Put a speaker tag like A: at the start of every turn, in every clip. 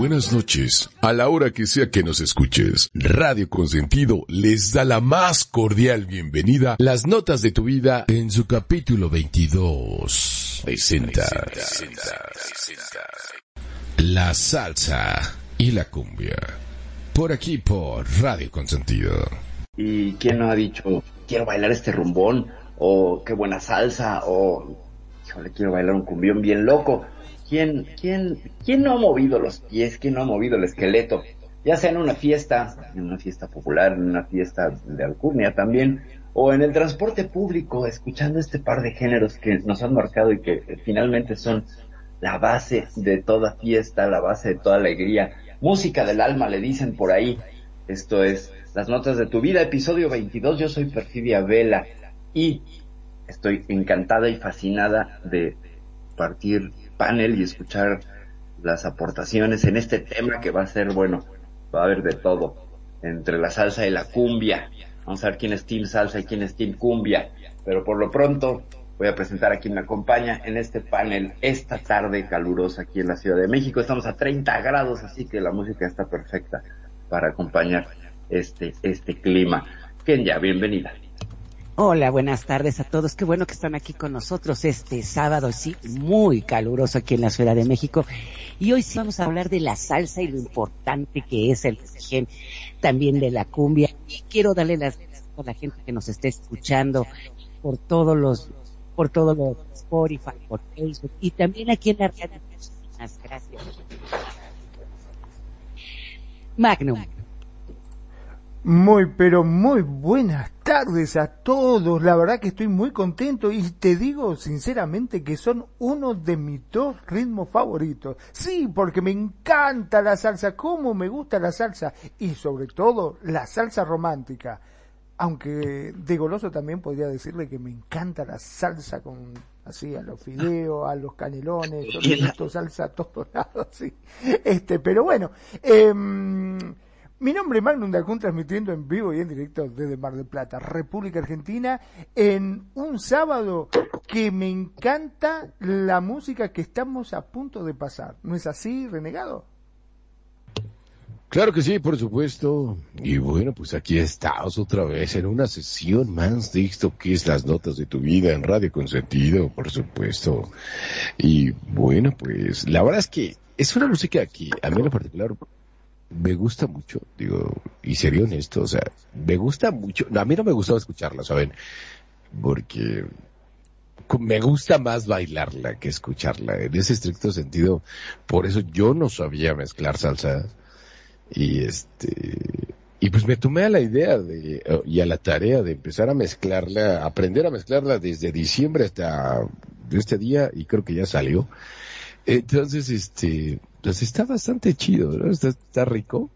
A: buenas noches. A la hora que sea que nos escuches, Radio Consentido les da la más cordial bienvenida. Las notas de tu vida en su capítulo 22. Presenta. La salsa y la cumbia. Por aquí por Radio Consentido.
B: ¿Y quién no ha dicho, quiero bailar este rumbón? O qué buena salsa, o híjole, quiero bailar un cumbión bien loco. ¿Quién, quién, quién no ha movido los pies? ¿Quién no ha movido el esqueleto? Ya sea en una fiesta, en una fiesta popular, en una fiesta de alcurnia también, o en el transporte público, escuchando este par de géneros que nos han marcado y que finalmente son la base de toda fiesta, la base de toda alegría. Música del alma, le dicen por ahí. Esto es Las Notas de tu Vida, episodio 22. Yo soy Perfidia Vela y estoy encantada y fascinada de partir panel y escuchar las aportaciones en este tema que va a ser, bueno, va a haber de todo, entre la salsa y la cumbia. Vamos a ver quién es Team Salsa y quién es Team Cumbia. Pero por lo pronto voy a presentar a quien me acompaña en este panel esta tarde calurosa aquí en la Ciudad de México. Estamos a 30 grados, así que la música está perfecta para acompañar este, este clima. Kenya, bienvenida.
C: Hola, buenas tardes a todos. Qué bueno que están aquí con nosotros este sábado, sí, muy caluroso aquí en la Ciudad de México. Y hoy sí vamos a hablar de la salsa y lo importante que es el gen, también de la cumbia. Y quiero darle las gracias a la gente que nos está escuchando por todos los, por todos los Spotify, por Facebook y también aquí en la radio. Gracias. Magnum.
D: Muy, pero muy buenas tardes a todos. La verdad que estoy muy contento y te digo sinceramente que son uno de mis dos ritmos favoritos. Sí, porque me encanta la salsa, como me gusta la salsa y sobre todo la salsa romántica. Aunque de goloso también podría decirle que me encanta la salsa con así a los fideos, a los canelones, todo salsa a todos lados, sí. Este, pero bueno, eh, mi nombre es Magnum Dacun, transmitiendo en vivo y en directo desde Mar del Plata, República Argentina, en un sábado que me encanta la música que estamos a punto de pasar. ¿No es así, renegado?
A: Claro que sí, por supuesto. Y bueno, pues aquí estamos otra vez en una sesión más de esto que es las notas de tu vida en Radio Consentido, por supuesto. Y bueno, pues la verdad es que es una música que a mí en particular me gusta mucho, digo, y sería honesto, o sea, me gusta mucho, a mí no me gustaba escucharla, ¿saben? Porque me gusta más bailarla que escucharla, en ese estricto sentido, por eso yo no sabía mezclar salsa, y este, y pues me tomé a la idea de, y a la tarea de empezar a mezclarla, aprender a mezclarla desde diciembre hasta este día, y creo que ya salió. Entonces, este, pues está bastante chido, ¿no? Está, rico,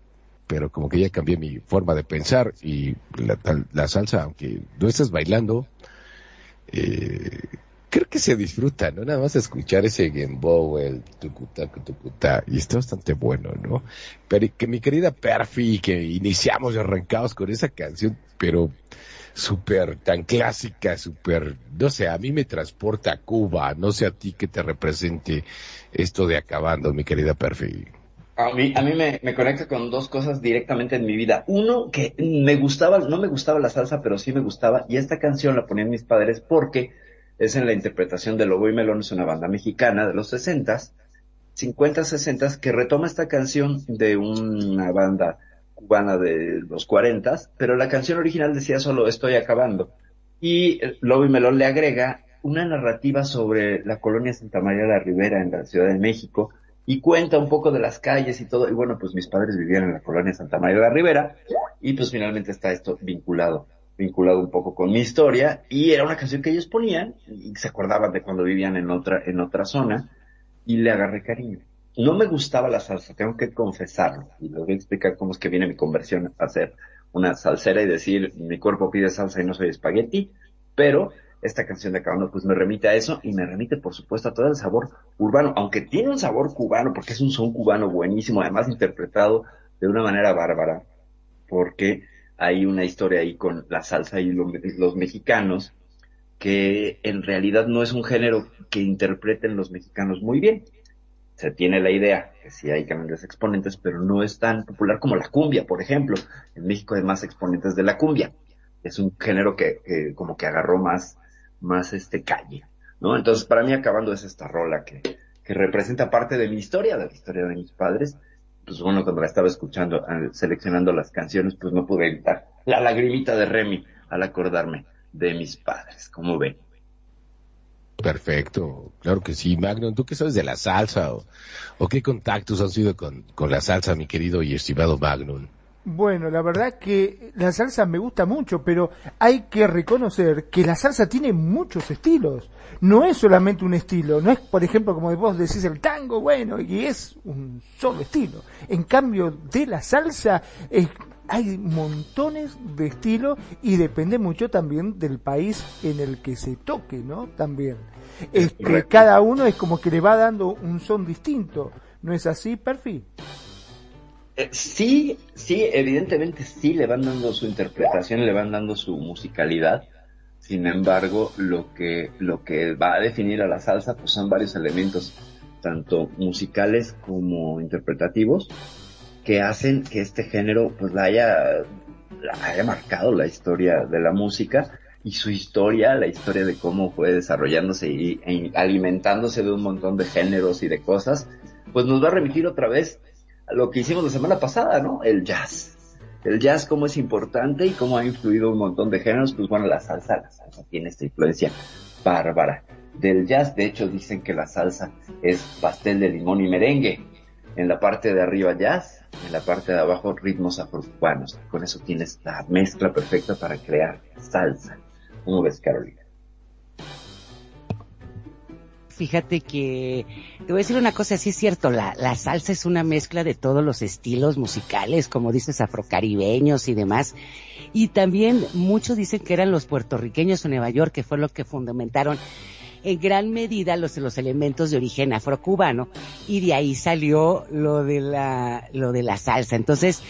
A: pero como que ya cambié mi forma de pensar y la, la salsa, aunque no estás bailando, eh, creo que se disfruta, ¿no? Nada más escuchar ese gembow, el tucutá, tucutá, y está bastante bueno, ¿no? Pero que mi querida Perfi, que iniciamos y arrancamos con esa canción, pero súper tan clásica, súper, no sé, a mí me transporta a Cuba, no sé a ti que te represente esto de acabando, mi querida Perfi.
B: A mí, a mí me, me, conecta con dos cosas directamente en mi vida. Uno, que me gustaba, no me gustaba la salsa, pero sí me gustaba, y esta canción la ponían mis padres porque es en la interpretación de Lobo y Melón, es una banda mexicana de los sesentas, 50, 60 que retoma esta canción de una banda cubana de los 40, pero la canción original decía solo estoy acabando. Y Lobo y Melón le agrega una narrativa sobre la colonia Santa María de la Ribera en la Ciudad de México y cuenta un poco de las calles y todo. Y bueno, pues mis padres vivían en la colonia Santa María de la Ribera y pues finalmente está esto vinculado, vinculado un poco con mi historia y era una canción que ellos ponían y se acordaban de cuando vivían en otra, en otra zona y le agarré cariño. No me gustaba la salsa, tengo que confesarlo y les voy a explicar cómo es que viene mi conversión a ser una salsera y decir mi cuerpo pide salsa y no soy espagueti, pero esta canción de Acabando pues me remite a eso y me remite por supuesto a todo el sabor urbano, aunque tiene un sabor cubano porque es un son cubano buenísimo, además interpretado de una manera bárbara, porque hay una historia ahí con la salsa y los, mexicanos que en realidad no es un género que interpreten los mexicanos muy bien. Se tiene la idea que sí hay grandes exponentes, pero no es tan popular como la cumbia, por ejemplo. En México hay más exponentes de la cumbia. Es un género que, como que agarró más, más este calle, ¿no? Entonces, para mí, acabando es esta rola que, que representa parte de mi historia, de la historia de mis padres. Pues bueno, cuando la estaba escuchando, seleccionando las canciones, pues no pude evitar la lagrimita de Remy al acordarme de mis padres, como ven.
A: Perfecto, claro que sí. Magnum, ¿tú qué sabes de la salsa o, qué contactos han sido con, con, la salsa, mi querido y estimado Magnum?
D: Bueno, la verdad que la salsa me gusta mucho, pero hay que reconocer que la salsa tiene muchos estilos. No es solamente un estilo, no es, por ejemplo, como vos decís el tango, bueno, y es un solo estilo. En cambio, de la salsa es hay montones de estilos y depende mucho también del país en el que se toque, ¿no? También. Este, cada uno es como que le va dando un son distinto. ¿No es así, Perfil?
B: Eh, sí, sí, evidentemente sí le van dando su interpretación, le van dando su musicalidad. Sin embargo, lo que, lo que va a definir a la salsa pues son varios elementos, tanto musicales como interpretativos, que hacen que este género pues la haya, la haya marcado la historia de la música y su historia, la historia de cómo fue desarrollándose y, alimentándose de un montón de géneros y de cosas, pues nos va a remitir otra vez lo que hicimos la semana pasada, ¿no? El jazz. El jazz cómo es importante y cómo ha influido un montón de géneros, pues bueno, la salsa, la salsa tiene esta influencia bárbara del jazz. De hecho, dicen que la salsa es pastel de limón y merengue. En la parte de arriba jazz en la parte de abajo ritmos afrocubanos. Con eso tienes la mezcla perfecta para crear salsa. ¿Cómo ves, Carolina?
C: Fíjate que te voy a decir una cosa, sí es cierto, la, la salsa es una mezcla de todos los estilos musicales, como dices, afrocaribeños y demás. Y también muchos dicen que eran los puertorriqueños o Nueva York, que fue lo que fundamentaron en gran medida los, los elementos de origen afrocubano y de ahí salió lo de la, lo de la salsa. Entonces,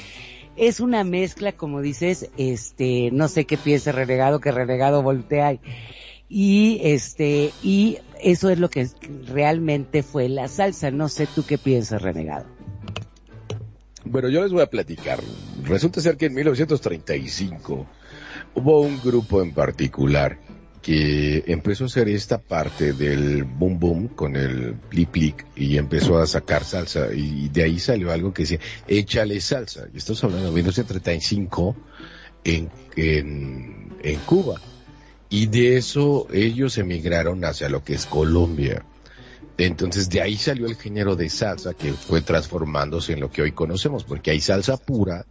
C: es una mezcla, como dices, este, no sé qué piensa renegado, que renegado voltea y este, y eso es lo que realmente fue la salsa. No sé tú qué piensas, renegado.
A: Bueno, yo les voy a platicar. Resulta ser que en 1935 hubo un grupo en particular que empezó a hacer esta parte del boom boom con el pli plic y empezó a sacar salsa y de ahí salió algo que decía échale salsa y estamos hablando de 1935 en, en, en Cuba y de eso ellos emigraron hacia lo que es Colombia entonces de ahí salió el género de salsa que fue transformándose en lo que hoy conocemos porque hay salsa pura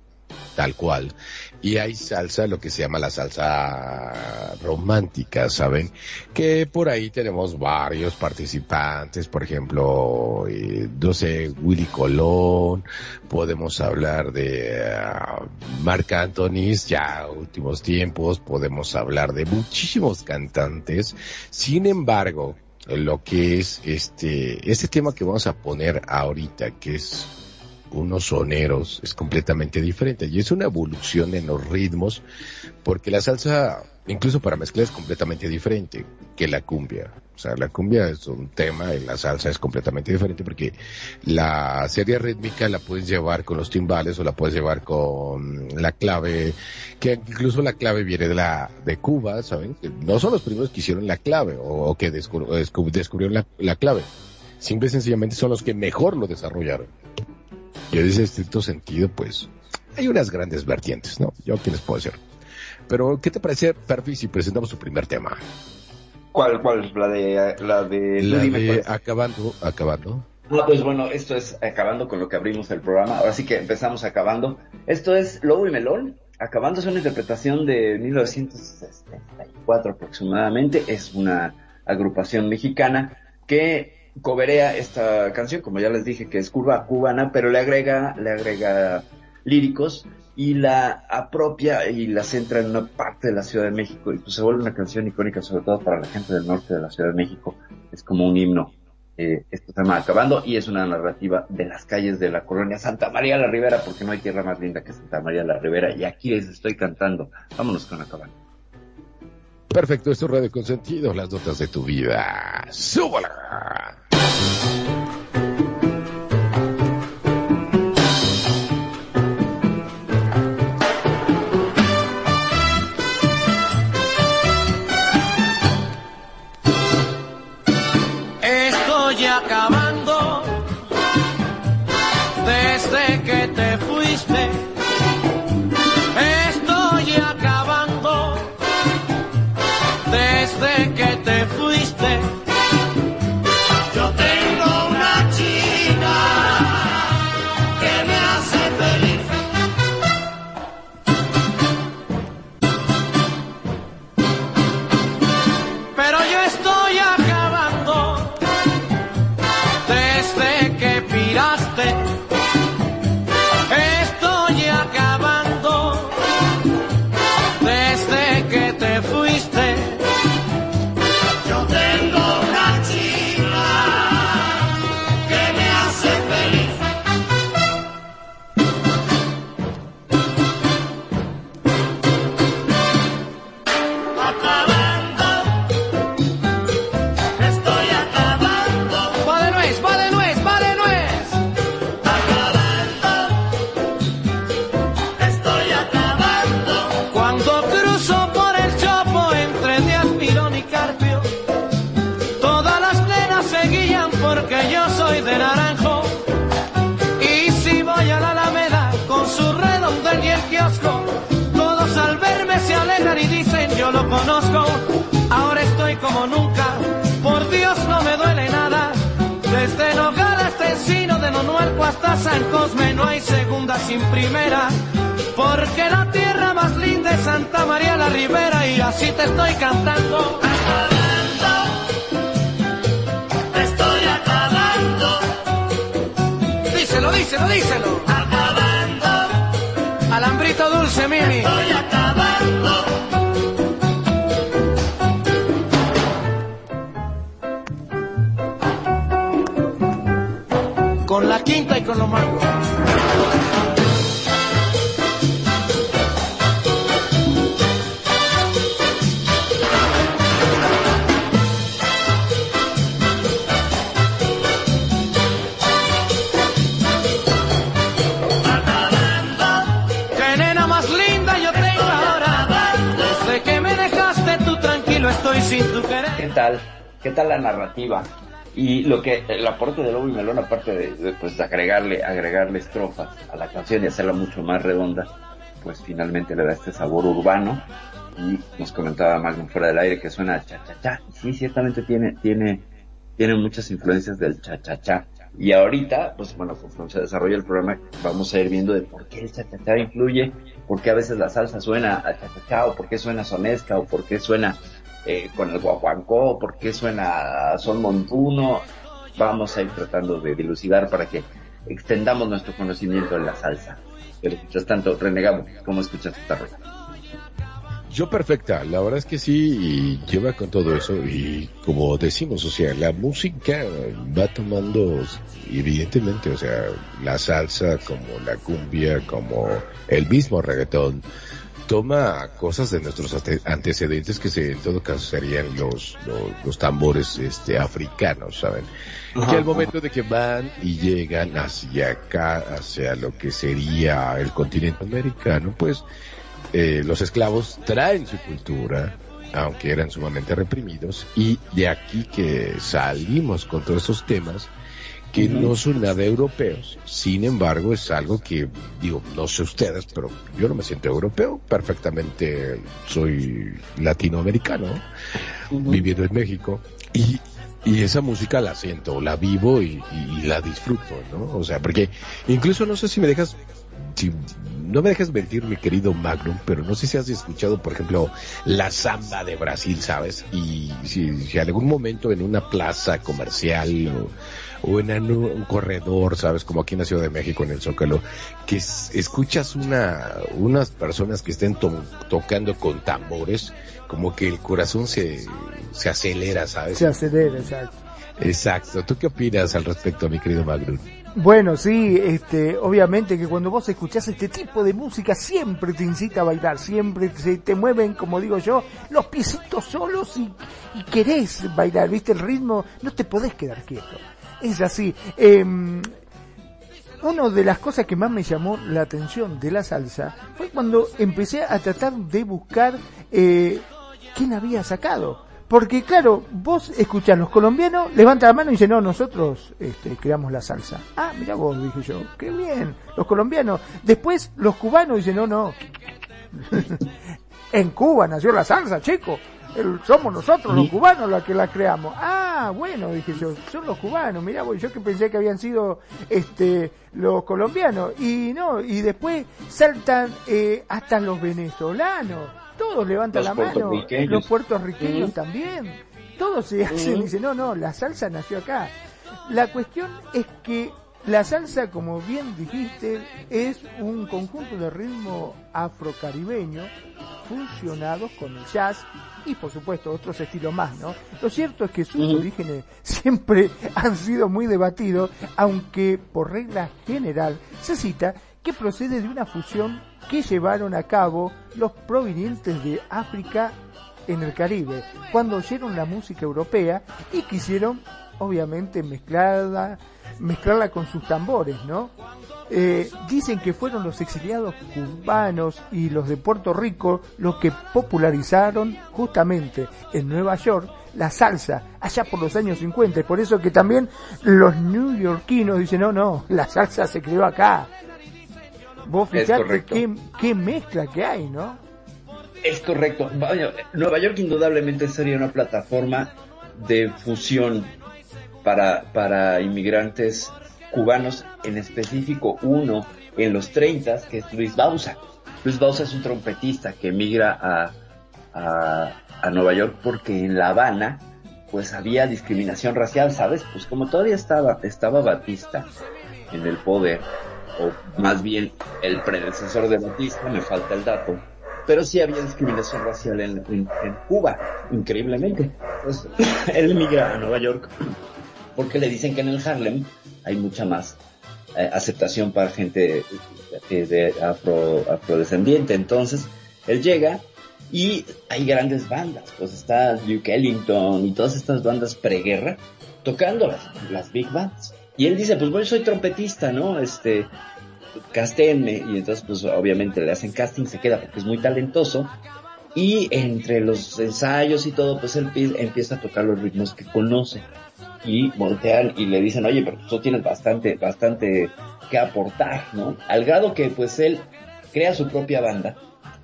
A: tal cual. Y hay salsa, lo que se llama la salsa romántica, ¿saben? Que por ahí tenemos varios participantes, por ejemplo, eh, no sé, Willy Colón, podemos hablar de uh, Marc Anthony, ya últimos tiempos, podemos hablar de muchísimos cantantes. Sin embargo, lo que es este, este tema que vamos a poner ahorita, que es unos soneros es completamente diferente y es una evolución en los ritmos porque la salsa incluso para mezclar es completamente diferente que la cumbia. O sea, la cumbia es un tema y la salsa es completamente diferente porque la serie rítmica la puedes llevar con los timbales o la puedes llevar con la clave, que incluso la clave viene de la, de Cuba, ¿saben? No son los primeros que hicieron la clave o, que descubrieron la, la clave. Simple y sencillamente son los que mejor lo desarrollaron. Y en ese estricto sentido, pues, hay unas grandes vertientes, ¿no? Yo qué les puedo decir. Pero, ¿qué te parece, Perfi, si presentamos tu primer tema?
B: ¿Cuál, cuál? La de, la de...
A: La de acabando, acabando.
B: Ah, pues bueno, esto es acabando con lo que abrimos el programa. Ahora sí que empezamos acabando. Esto es Lobo y Melón. Acabando es una interpretación de 1964 aproximadamente. Es una agrupación mexicana que coberea esta canción, como ya les dije que es curva cubana, pero le agrega, le agrega líricos y la apropia y la centra en una parte de la Ciudad de México y pues se vuelve una canción icónica sobre todo para la gente del norte de la Ciudad de México. Es como un himno. Eh, esto está acabando y es una narrativa de las calles de la colonia Santa María la Ribera porque no hay tierra más linda que Santa María la Ribera y aquí les estoy cantando. Vámonos con acabando.
A: Perfecto, esto es Radio Consentido, las notas de tu vida. ¡Súbala!
B: Agregarle, agregarle estrofas a la canción y hacerla mucho más redonda, pues finalmente le da este sabor urbano. Y nos comentaba Magnum fuera del aire que suena cha cha cha. Y Sí, ciertamente tiene, tiene, tiene muchas influencias del cha cha cha. Y ahorita, pues bueno, conforme se desarrolla el programa, vamos a ir viendo de por qué el cha cha cha influye, por qué a veces la salsa suena a cha cha cha, o por qué suena sonesca, o por qué suena eh, con el guaguancó, por qué suena a son montuno. Vamos a ir tratando de dilucidar para que extendamos nuestro conocimiento en la salsa. Pero mientras tanto, renegamos, ¿cómo escuchas esta rola?
A: Yo perfecta, la verdad es que sí, y lleva con todo eso, y como decimos, o sea, la música va tomando, evidentemente, o sea, la salsa, como la cumbia, como el mismo reggaetón, toma cosas de nuestros ante- antecedentes que se, en todo caso serían los, los, los tambores este, africanos, ¿saben? Que al momento de que van y llegan hacia acá, hacia lo que sería el continente americano, pues eh, los esclavos traen su cultura, aunque eran sumamente reprimidos, y de aquí que salimos con todos estos temas que no son nada europeos. Sin embargo, es algo que, digo, no sé ustedes, pero yo no me siento europeo, perfectamente soy latinoamericano, viviendo en México, y, y esa música la siento, la vivo y, la disfruto, ¿no? O sea, porque incluso no sé si me dejas, si no me dejas mentir, mi querido Magnum, pero no sé si has escuchado, por ejemplo, la samba de Brasil, ¿sabes? Y si, si algún momento en una plaza comercial o, en un, un corredor, ¿sabes? Como aquí en la Ciudad de México, en el Zócalo, que es- escuchas una, unas personas que estén to- tocando con tambores, como que el corazón se, se acelera, ¿sabes?
D: Se acelera, exacto.
A: Exacto. ¿Tú qué opinas al respecto, mi querido Magnum?
D: Bueno, sí, este, obviamente que cuando vos escuchás este tipo de música siempre te incita a bailar, siempre se te mueven, como digo yo, los piecitos solos y, y querés bailar, viste el ritmo, no te podés quedar quieto. Es así. Eh, una de las cosas que más me llamó la atención de la salsa fue cuando empecé a tratar de buscar eh, quién había sacado. Porque claro, vos escuchás los colombianos, levanta la mano y dice, no, nosotros este, creamos la salsa. Ah, mira vos, dije yo, qué bien, los colombianos. Después los cubanos dicen, no, no, en Cuba nació la salsa, somos nosotros los cubanos los que la creamos. Ah, bueno, dije yo, son los cubanos, mirá, yo que pensé que habían sido este los colombianos. Y no, y después saltan eh, hasta los venezolanos. Todos levantan la mano. Los puertorriqueños también. Todos se hacen y dicen, no, no, la salsa nació acá. La cuestión es que la salsa, como bien dijiste, es un conjunto de ritmo afrocaribeño funcionados con el jazz y por supuesto otros estilos más, ¿no? Lo cierto es que sus orígenes siempre han sido muy debatidos, aunque por regla general se cita que procede de una fusión que llevaron a cabo los provenientes de África en el Caribe, cuando oyeron la música europea y quisieron, obviamente, mezclarla, mezclarla con sus tambores, ¿no? Eh, dicen que fueron los exiliados cubanos y los de Puerto Rico los que popularizaron justamente en Nueva York la salsa allá por los años 50. Y por eso que también los neoyorquinos dicen, no, no, la salsa se creó acá. Vos fijate qué, qué mezcla que hay, ¿no?
B: Es correcto. Nueva York indudablemente sería una plataforma de fusión para, para inmigrantes cubanos, en específico uno en los 30, que es Luis Bausa. Luis Bausa es un trompetista que emigra a, a, Nueva York porque en La Habana pues había discriminación racial, ¿sabes? Pues como todavía estaba, estaba Batista en el poder, o más bien el predecesor de Batista, me falta el dato, pero sí había discriminación racial en, en, Cuba, increíblemente. Pues él emigra a Nueva York porque le dicen que en el Harlem hay mucha más eh, aceptación para gente eh, de afro, afrodescendiente. Entonces, él llega y hay grandes bandas, pues está Duke Ellington y todas estas bandas preguerra tocando las, las big bands. Y él dice, pues bueno, soy trompetista, ¿no? Este, castenme. Y entonces, pues obviamente le hacen casting, se queda porque es muy talentoso. Y entre los ensayos y todo, pues él empieza a tocar los ritmos que conoce y voltean y le dicen, oye, pero tú tienes bastante, bastante que aportar, ¿no? Al grado que pues él crea su propia banda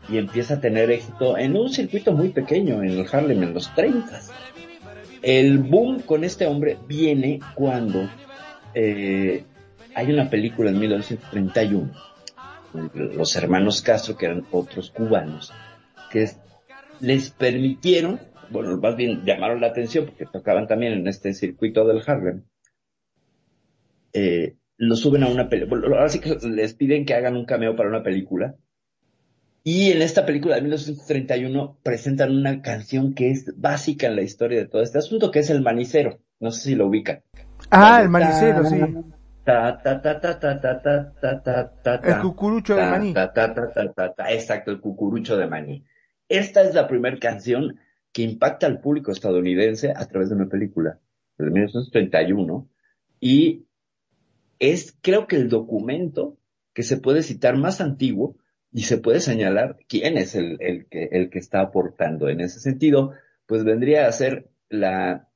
B: y empieza a tener éxito en un circuito muy pequeño en el Harlem en los 30. El boom con este hombre viene cuando eh, hay una película en 1931, los hermanos Castro, que eran otros cubanos, que les permitieron bueno, más bien llamaron la atención porque tocaban también en este circuito del Harlem, eh, lo suben a una película, ahora sí que les piden que hagan un cameo para una película, y en esta película de 1931 presentan una canción que es básica en la historia de todo este asunto, que es El Manicero, no sé si lo ubican.
D: Ah, El Manicero, sí. El cucurucho de maní.
B: Exacto, el cucurucho de maní. Esta es la primera canción que impacta al público estadounidense a través de una película de 1931 y es creo que el documento que se puede citar más antiguo y se puede señalar quién es el, que, está aportando. En ese sentido, pues vendría a ser la,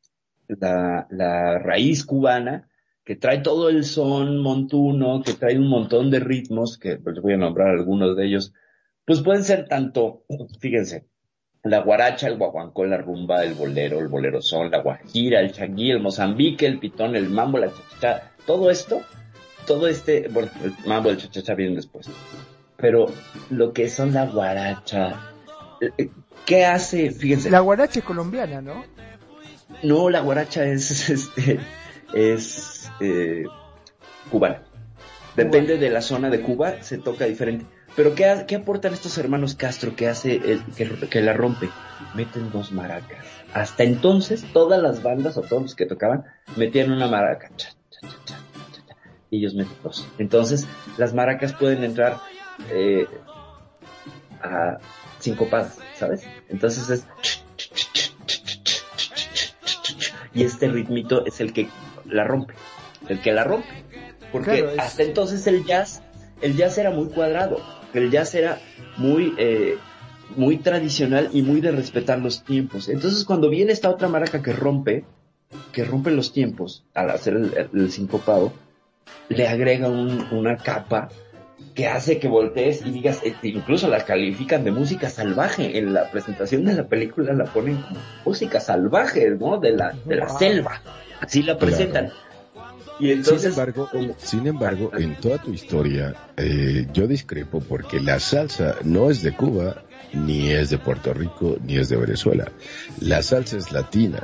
B: la, la raíz cubana que trae todo el son montuno, que trae un montón de ritmos, que les voy a nombrar algunos de ellos, pues pueden ser tanto, fíjense, la guaracha, el guaguancó, la rumba, el bolero, el bolero son, la guajira, el changuí, el mozambique, el pitón, el mambo, la chachacha, todo esto, todo este, bueno, el mambo, el chachacha vienen después. Pero lo que son la guaracha, eh, ¿qué hace? Fíjense.
D: La guaracha es colombiana, ¿no?
B: No, la guaracha es, este, es, eh, cubana. Depende de la zona de Cuba, se toca diferente. Pero ¿qué, ¿qué, aportan estos hermanos Castro que hace el, que, la rompe? Meten dos maracas. Hasta entonces todas las bandas o todos los que tocaban metían una maraca. y ellos meten dos. Entonces, las maracas pueden entrar eh, a sincopadas, ¿sabes? Entonces es... Y este ritmito es el que la rompe, el que la rompe. Porque hasta entonces el jazz, el jazz era muy cuadrado, el jazz era muy, eh, muy tradicional y muy de respetar los tiempos. Entonces cuando viene esta otra maraca que rompe, que rompe los tiempos al hacer el, sincopado, le agrega una capa que hace que voltees y digas, eh, incluso la califican de música salvaje. En la presentación de la película la ponen como música salvaje, ¿no? De la, de la selva. Así la presentan.
A: Y entonces, sin embargo, sin embargo, en toda tu historia, eh, yo discrepo porque la salsa no es de Cuba, ni es de Puerto Rico, ni es de Venezuela. La salsa es latina.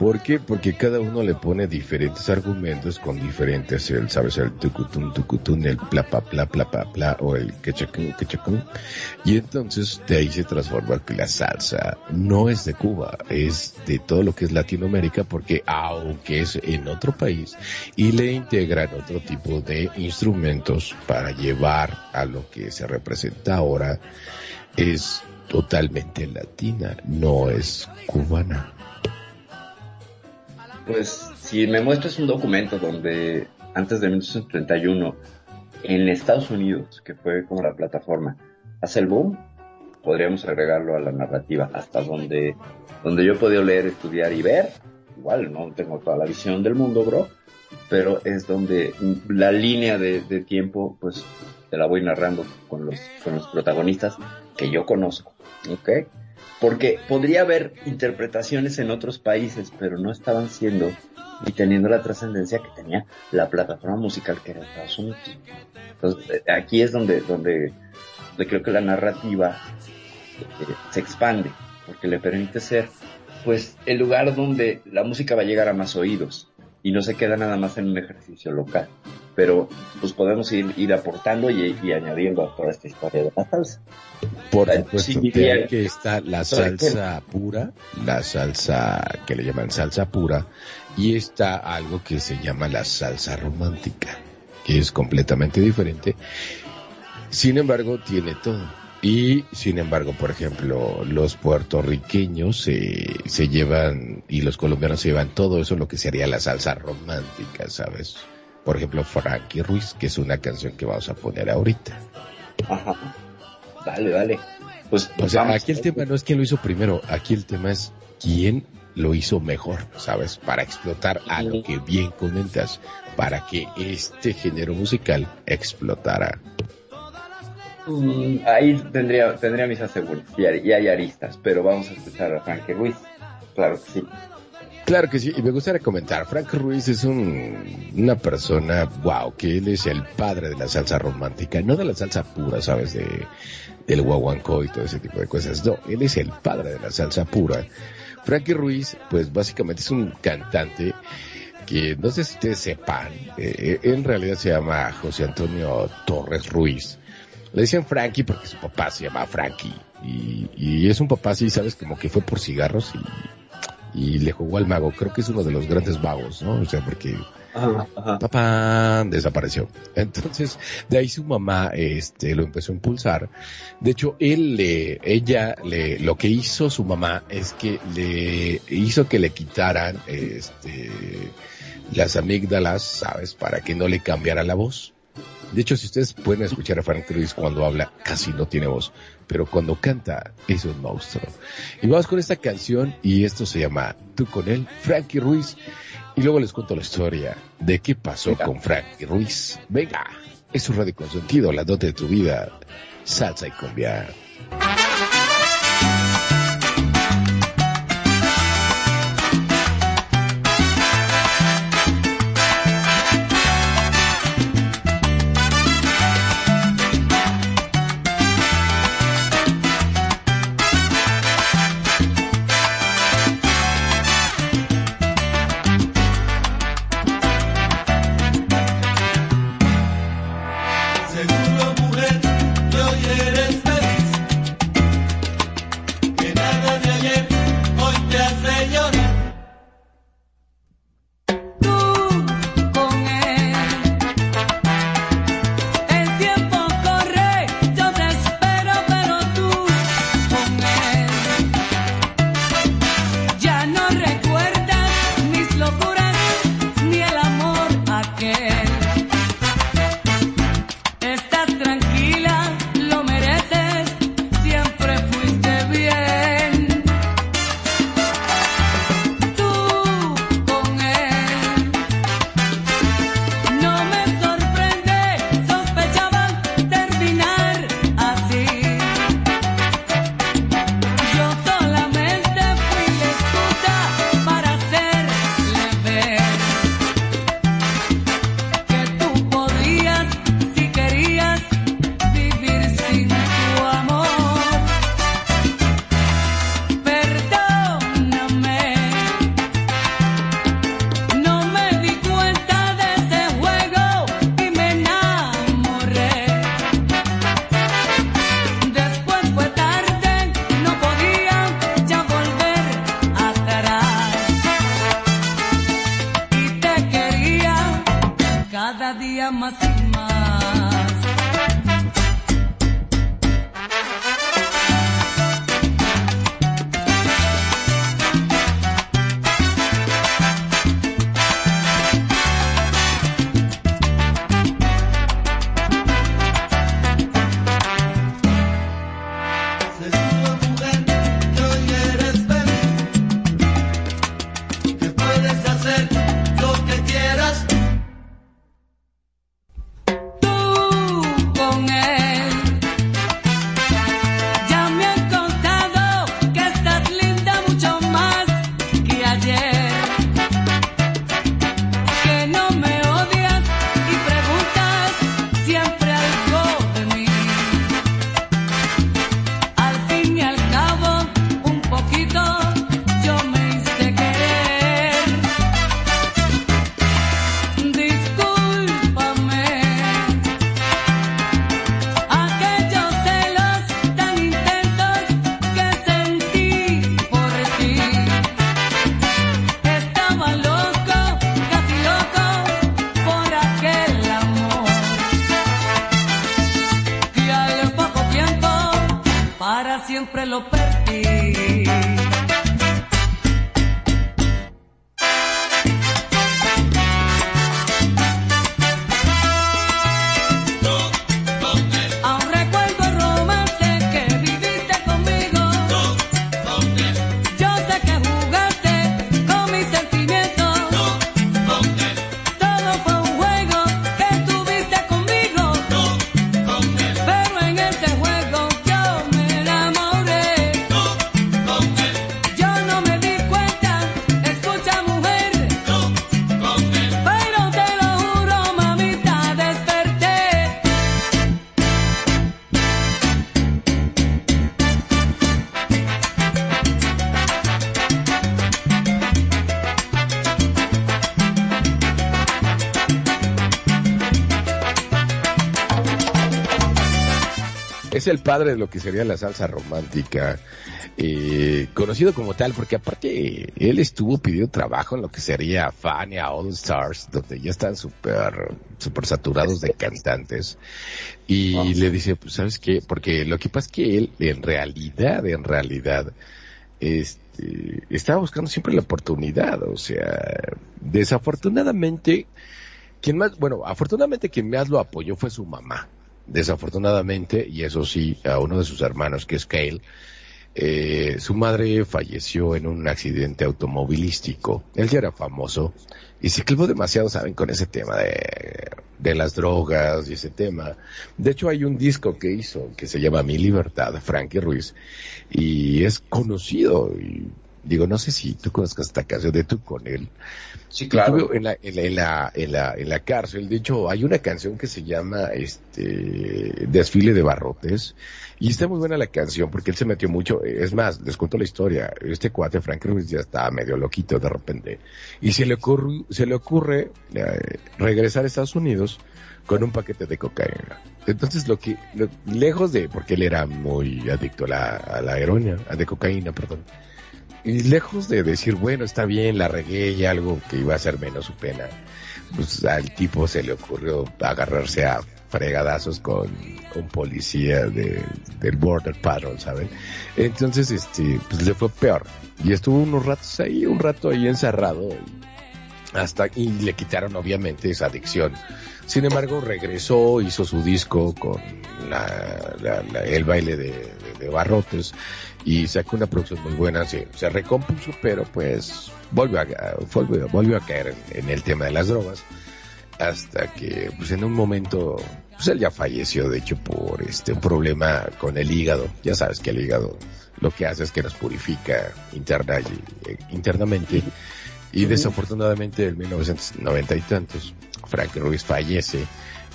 A: ¿Por qué? Porque cada uno le pone diferentes argumentos con diferentes, el, ¿sabes? El tucutun, tucutun, el pla, pla, pla, pla, pla, pla o el quechacún, quechacún. Y entonces de ahí se transforma que la salsa no es de Cuba, es de todo lo que es Latinoamérica porque aunque es en otro país y le integran otro tipo de instrumentos para llevar a lo que se representa ahora, es totalmente latina, no es cubana.
B: Pues si me muestras un documento donde antes de 1931 en Estados Unidos, que fue como la plataforma, hace el boom, podríamos agregarlo a la narrativa hasta donde, donde yo he podido leer, estudiar y ver. Igual no tengo toda la visión del mundo, bro, pero es donde la línea de, tiempo, pues te la voy narrando con los, con los protagonistas que yo conozco, ¿ok? Porque podría haber interpretaciones en otros países, pero no estaban siendo y teniendo la trascendencia que tenía la plataforma musical que era Estados Unidos. Entonces, eh, aquí es donde, donde, creo que la narrativa eh, se expande, porque le permite ser, pues, el lugar donde la música va a llegar a más oídos y no se queda nada más en un ejercicio local. Pero pues podemos ir, ir aportando y, añadiendo a toda esta historia de la salsa.
A: Por supuesto, que está la salsa pura, la salsa que le llaman salsa pura, y está algo que se llama la salsa romántica, que es completamente diferente. Sin embargo, tiene todo y sin embargo, por ejemplo, los puertorriqueños se, se llevan y los colombianos se llevan todo eso, lo que sería la salsa romántica, ¿sabes? Por ejemplo, Frankie Ruiz, que es una canción que vamos a poner ahorita.
B: Ajá. Dale, dale. Pues,
A: o sea, aquí el tema no es quién lo hizo primero, aquí el tema es quién lo hizo mejor, ¿sabes? Para explotar a lo que bien comentas, para que este género musical explotara.
B: Mm, ahí tendría, tendría mis aseguros y, hay aristas, pero vamos a escuchar a Frank Ruiz. Claro que sí.
A: Claro que sí, y me gustaría comentar, Frank Ruiz es un, una persona, wow, que él es el padre de la salsa romántica, no de la salsa pura, sabes, de, del guaguancó y todo ese tipo de cosas, no, él es el padre de la salsa pura. Frankie Ruiz, pues básicamente es un cantante que no sé si ustedes sepan, eh, en realidad se llama José Antonio Torres Ruiz. Le decían Frankie porque su papá se llama Frankie. Y, es un papá así, ¿sabes? Como que fue por cigarros y, le jugó al mago. Creo que es uno de los grandes vagos, ¿no? O sea, porque papá desapareció. Entonces, de ahí su mamá, este, lo empezó a impulsar. De hecho, él le, ella le, lo que hizo su mamá es que le hizo que le quitaran, este, las amígdalas, ¿sabes? Para que no le cambiara la voz. De hecho, si ustedes pueden escuchar a Frank Ruiz cuando habla, casi no tiene voz, pero cuando canta es un monstruo. Y vamos con esta canción y esto se llama Tú con él, Frankie Ruiz. Y luego les cuento la historia de qué pasó con Frankie Ruiz. Venga, es un radio consentido, la dote de tu vida, salsa y cumbia. El padre de lo que sería la salsa romántica, eh, conocido como tal, porque aparte él estuvo pidiendo trabajo en lo que sería Fania All Stars, donde ya están súper super saturados de cantantes, y le dice, pues sabes qué, porque lo que pasa es que él en realidad, en realidad, este, estaba buscando siempre la oportunidad, o sea, desafortunadamente, quien más, bueno, afortunadamente quien más lo apoyó fue su mamá Desafortunadamente, y eso sí, a uno de sus hermanos, que es Kale, eh, su madre falleció en un accidente automovilístico. Él ya era famoso y se clavó demasiado, saben, con ese tema de, de las drogas y ese tema. De hecho, hay un disco que hizo que se llama Mi Libertad, Frankie Ruiz, y es conocido y digo, no sé si tú conozcas esta canción de tú con él.
B: Sí, claro.
A: En la, en, la, en, la, en, la, cárcel, de hecho, hay una canción que se llama este Desfile de Barrotes, y está muy buena la canción porque él se metió mucho. Es más, les cuento la historia. Este cuate, Frank Ruiz, ya está medio loquito de repente. Y se le ocurre, se le ocurre eh, regresar a Estados Unidos con un paquete de cocaína. Entonces lo que, lejos de, porque él era muy adicto a la, a la heroína, a de cocaína, perdón y lejos de decir, bueno, está bien, la regué y algo que iba a ser menos su pena, pues al tipo se le ocurrió agarrarse a fregadazos con un policía de, del Border Patrol, ¿saben? Entonces, este, pues le fue peor. Y estuvo unos ratos ahí, un rato ahí encerrado, hasta, y le quitaron obviamente esa adicción. Sin embargo, regresó, hizo su disco con la, el baile de, de barrotes y sacó una producción muy buena, se, se recompuso, pero pues volvió a, volvió, volvió a caer en, el tema de las drogas hasta que pues en un momento pues él ya falleció de hecho por este un problema con el hígado. Ya sabes que el hígado lo que hace es que nos purifica interna y, eh, internamente. Y desafortunadamente en 1990 y tantos Frank Ruiz fallece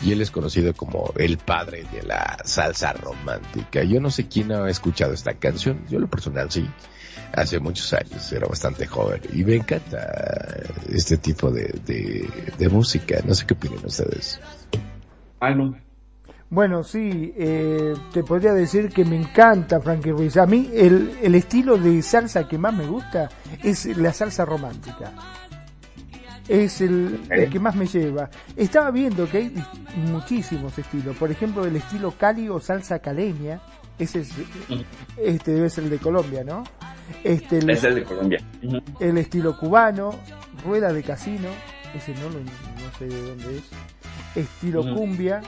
A: y él es conocido como el padre de la salsa romántica. Yo no sé quién ha escuchado esta canción, yo lo personal sí, hace muchos años, era bastante joven y me encanta este tipo de, de, música, no sé qué opinan ustedes.
D: Bueno, sí, eh, te podría decir que me encanta Frankie Ruiz. A mí el, el estilo de salsa que más me gusta es la salsa romántica. Es el, el que más me lleva. Estaba viendo que hay muchísimos estilos. Por ejemplo, el estilo cali o salsa caleña. Ese es, este debe ser el de Colombia, ¿no? Este, el,
B: Es el de Colombia.
D: El estilo cubano, rueda de casino, ese no, lo, no sé de dónde es, estilo
B: Ujú.
D: cumbia,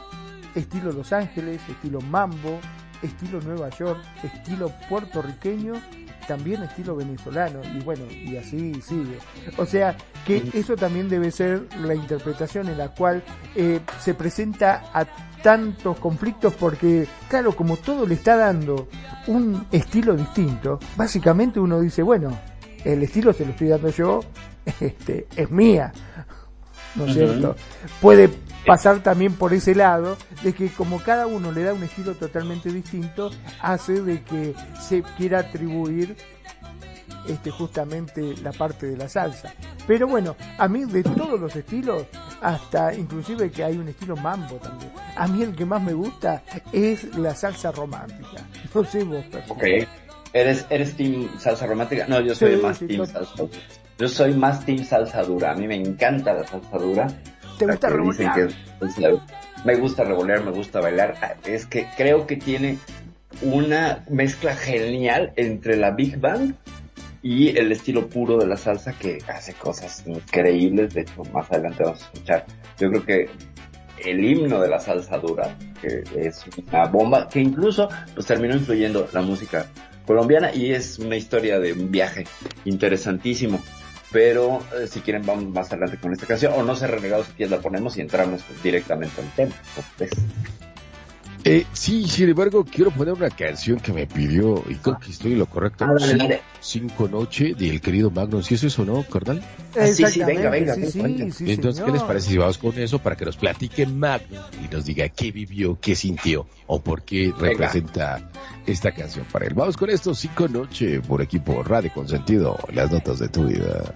D: estilo Los Ángeles, estilo mambo, estilo Nueva York, estilo puertorriqueño, también estilo venezolano, y bueno, y así sigue. O sea, que eso también debe ser la interpretación en la cual eh, se presenta a tantos conflictos porque, claro, como todo le está dando un estilo distinto, básicamente uno dice, bueno, el estilo se lo estoy dando yo, este, es mía, ¿no es cierto? Puede pasar también por ese lado de que como cada uno le da un estilo totalmente distinto, hace de que se quiera atribuir este justamente la parte de la salsa. Pero bueno, a mí de todos los estilos, hasta inclusive que hay un estilo mambo también. A mí el que más me gusta es la salsa romántica. No sé vos, Percy.
B: Ok. ¿Eres, ¿Eres team salsa romántica? No, yo soy
D: Sí,
B: más
D: sí,
B: team salsa dura. Yo soy más team salsa dura. A mí me encanta la salsa dura. Me gusta revolear, me gusta bailar. Ah, Es que creo que tiene una mezcla genial entre la Big Bang y el estilo puro de la salsa que hace cosas increíbles. De hecho, más adelante vamos a escuchar. Yo creo que el himno de la salsa dura, que es una bomba, que incluso pues terminó influyendo la música colombiana y es una historia de un viaje interesantísimo. Pero eh, si quieren vamos más adelante con esta canción, o no ser renegados si la ponemos y entramos pues, directamente al tema. ¿cómo ves?
E: Eh, sí, sin embargo, quiero poner una canción que me pidió, y creo que estoy en lo correcto.
B: Ah, dale,
E: Sí,
B: dale.
E: Cinco Noche del querido Magnus. ¿Sí es eso, no, carnal?
B: Ah, sí, sí, venga, venga,
D: sí,
B: venga,
D: sí, sí,
E: Entonces, ¿qué les parece si vamos con eso para que nos platique Magnus y nos diga qué vivió, qué sintió o por qué representa esta canción para él? Vamos con esto, Cinco Noche, por equipo Radio Consentido, las notas de tu vida.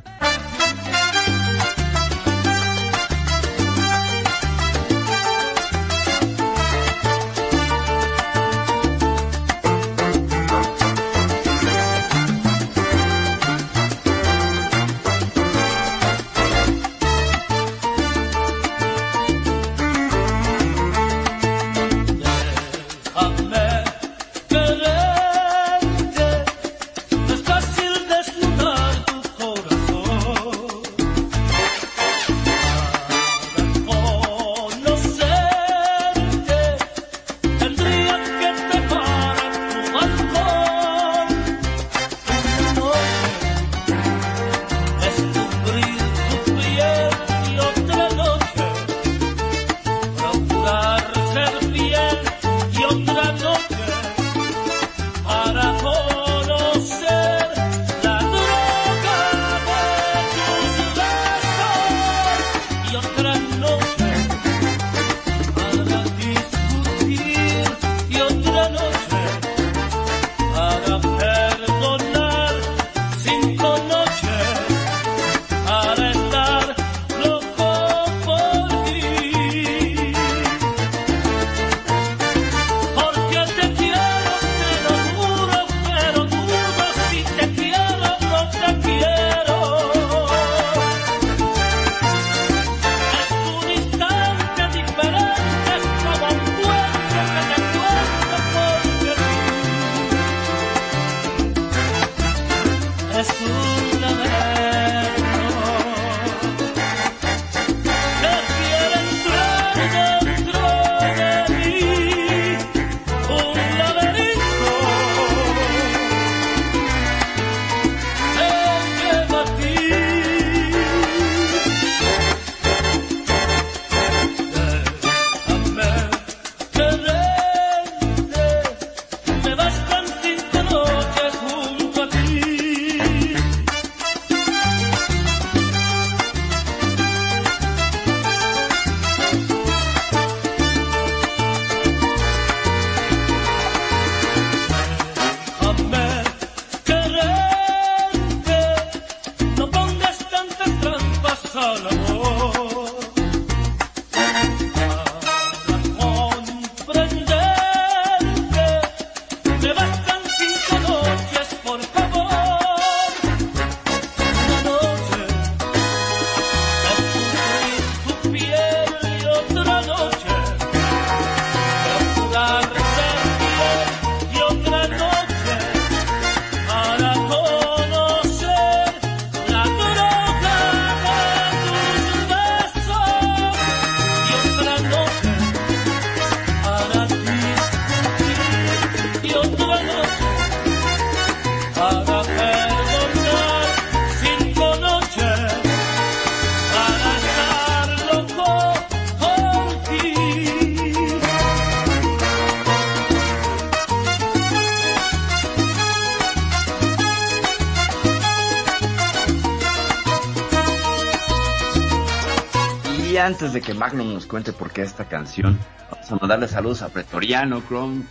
F: De que
B: Magnum nos cuente por qué esta canción, vamos a mandarle saludos a Pretoriano, Chrome.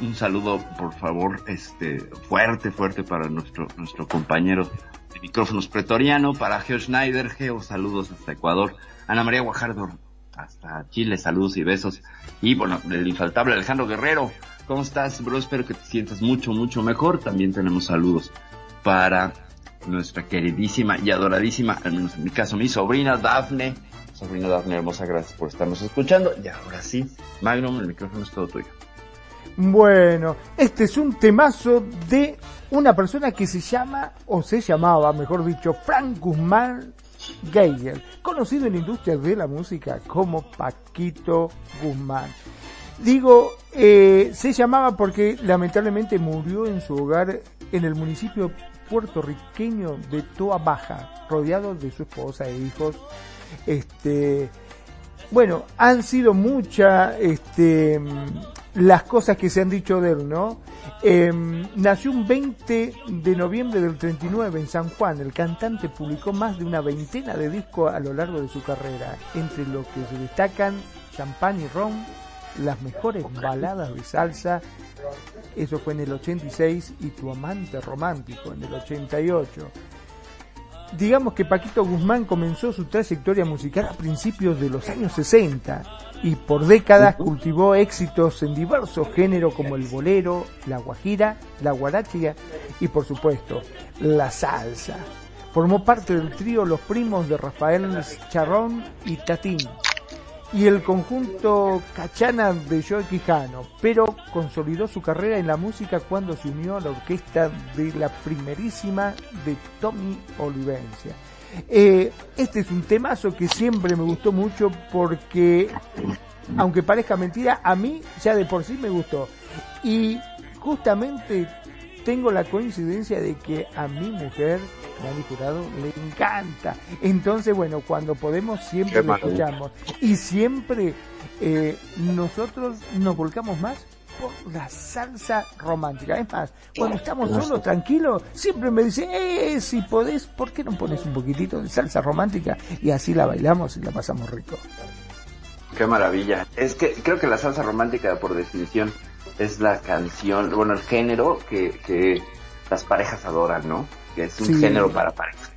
B: Un saludo, por favor, este, fuerte, fuerte para nuestro, nuestro compañero de micrófonos Pretoriano, para Geo Schneider, Geo, saludos hasta Ecuador, Ana María Guajardo, hasta Chile, saludos y besos. Y bueno, el infaltable Alejandro Guerrero, ¿cómo estás, bro? Espero que te sientas mucho, mucho mejor. También tenemos saludos para nuestra queridísima y adoradísima, al menos en mi caso, mi sobrina Dafne. Gracias por estarnos escuchando. Y ahora sí, Magnum, el micrófono es todo tuyo.
D: Bueno, este es un temazo de una persona que se llama, o se llamaba, mejor dicho, Frank Guzmán Geiger, conocido en la industria de la música como Paquito Guzmán. Digo, eh, se llamaba porque lamentablemente murió en su hogar en el municipio puertorriqueño de Toa Baja, rodeado de su esposa e hijos. Este, bueno, han sido muchas este, las cosas que se han dicho de él, ¿no? Eh, nació un 20 de noviembre del 39 en San Juan. El cantante publicó más de una veintena de discos a lo largo de su carrera, entre los que se destacan Champán y Ron, las mejores baladas de salsa, eso fue en el 86, y Tu amante romántico en el 88. Digamos que Paquito Guzmán comenzó su trayectoria musical a principios de los años 60 y por décadas cultivó éxitos en diversos géneros como el bolero, la guajira, la guarachia y por supuesto la salsa. Formó parte del trío Los Primos de Rafael Charrón y Tatín y el conjunto Cachana de Joe Quijano, pero consolidó su carrera en la música cuando se unió a la orquesta de la primerísima de Tommy Olivencia. Eh, este es un temazo que siempre me gustó mucho porque, aunque parezca mentira, a mí ya de por sí me gustó. Y justamente tengo la coincidencia de que a mi mujer, Dani Jurado, le encanta. Entonces, bueno, cuando podemos siempre lo escuchamos. Y siempre eh, nosotros nos volcamos más por la salsa romántica. Es más, cuando estamos solos, tranquilos, siempre me dice, eh, si podés, ¿por qué no pones un poquitito de salsa romántica? Y así la bailamos y la pasamos rico.
B: Qué maravilla. Es que creo que la salsa romántica, por definición, es la canción, bueno, el género que, que las parejas adoran, ¿no? Que es un
D: Sí.
B: género para parejas.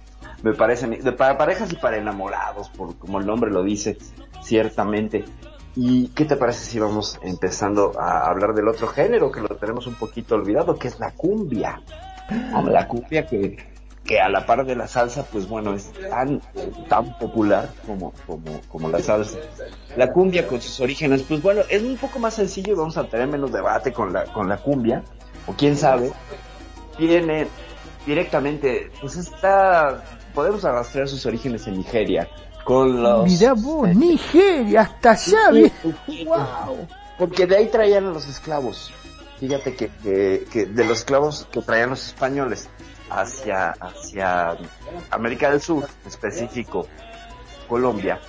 B: Me parece, de, para parejas y para enamorados, por como el nombre lo dice, ciertamente. ¿Y qué te parece si vamos empezando a hablar del otro género que lo tenemos un poquito olvidado, que es la cumbia? La cumbia que, que a la par de la salsa, pues bueno, es tan, tan popular como, como, como la salsa. La cumbia con sus orígenes, pues bueno, es un poco más sencillo vamos a tener menos debate con la, con la cumbia, o quién sabe, viene directamente, pues está, podemos arrastrar sus orígenes en Nigeria, con los...
D: Mirá vos, Nigeria, hasta allá, wow.
B: Porque de ahí traían a los esclavos. Fíjate que, que, que de los esclavos que traían los españoles hacia, hacia América del Sur, específico Colombia,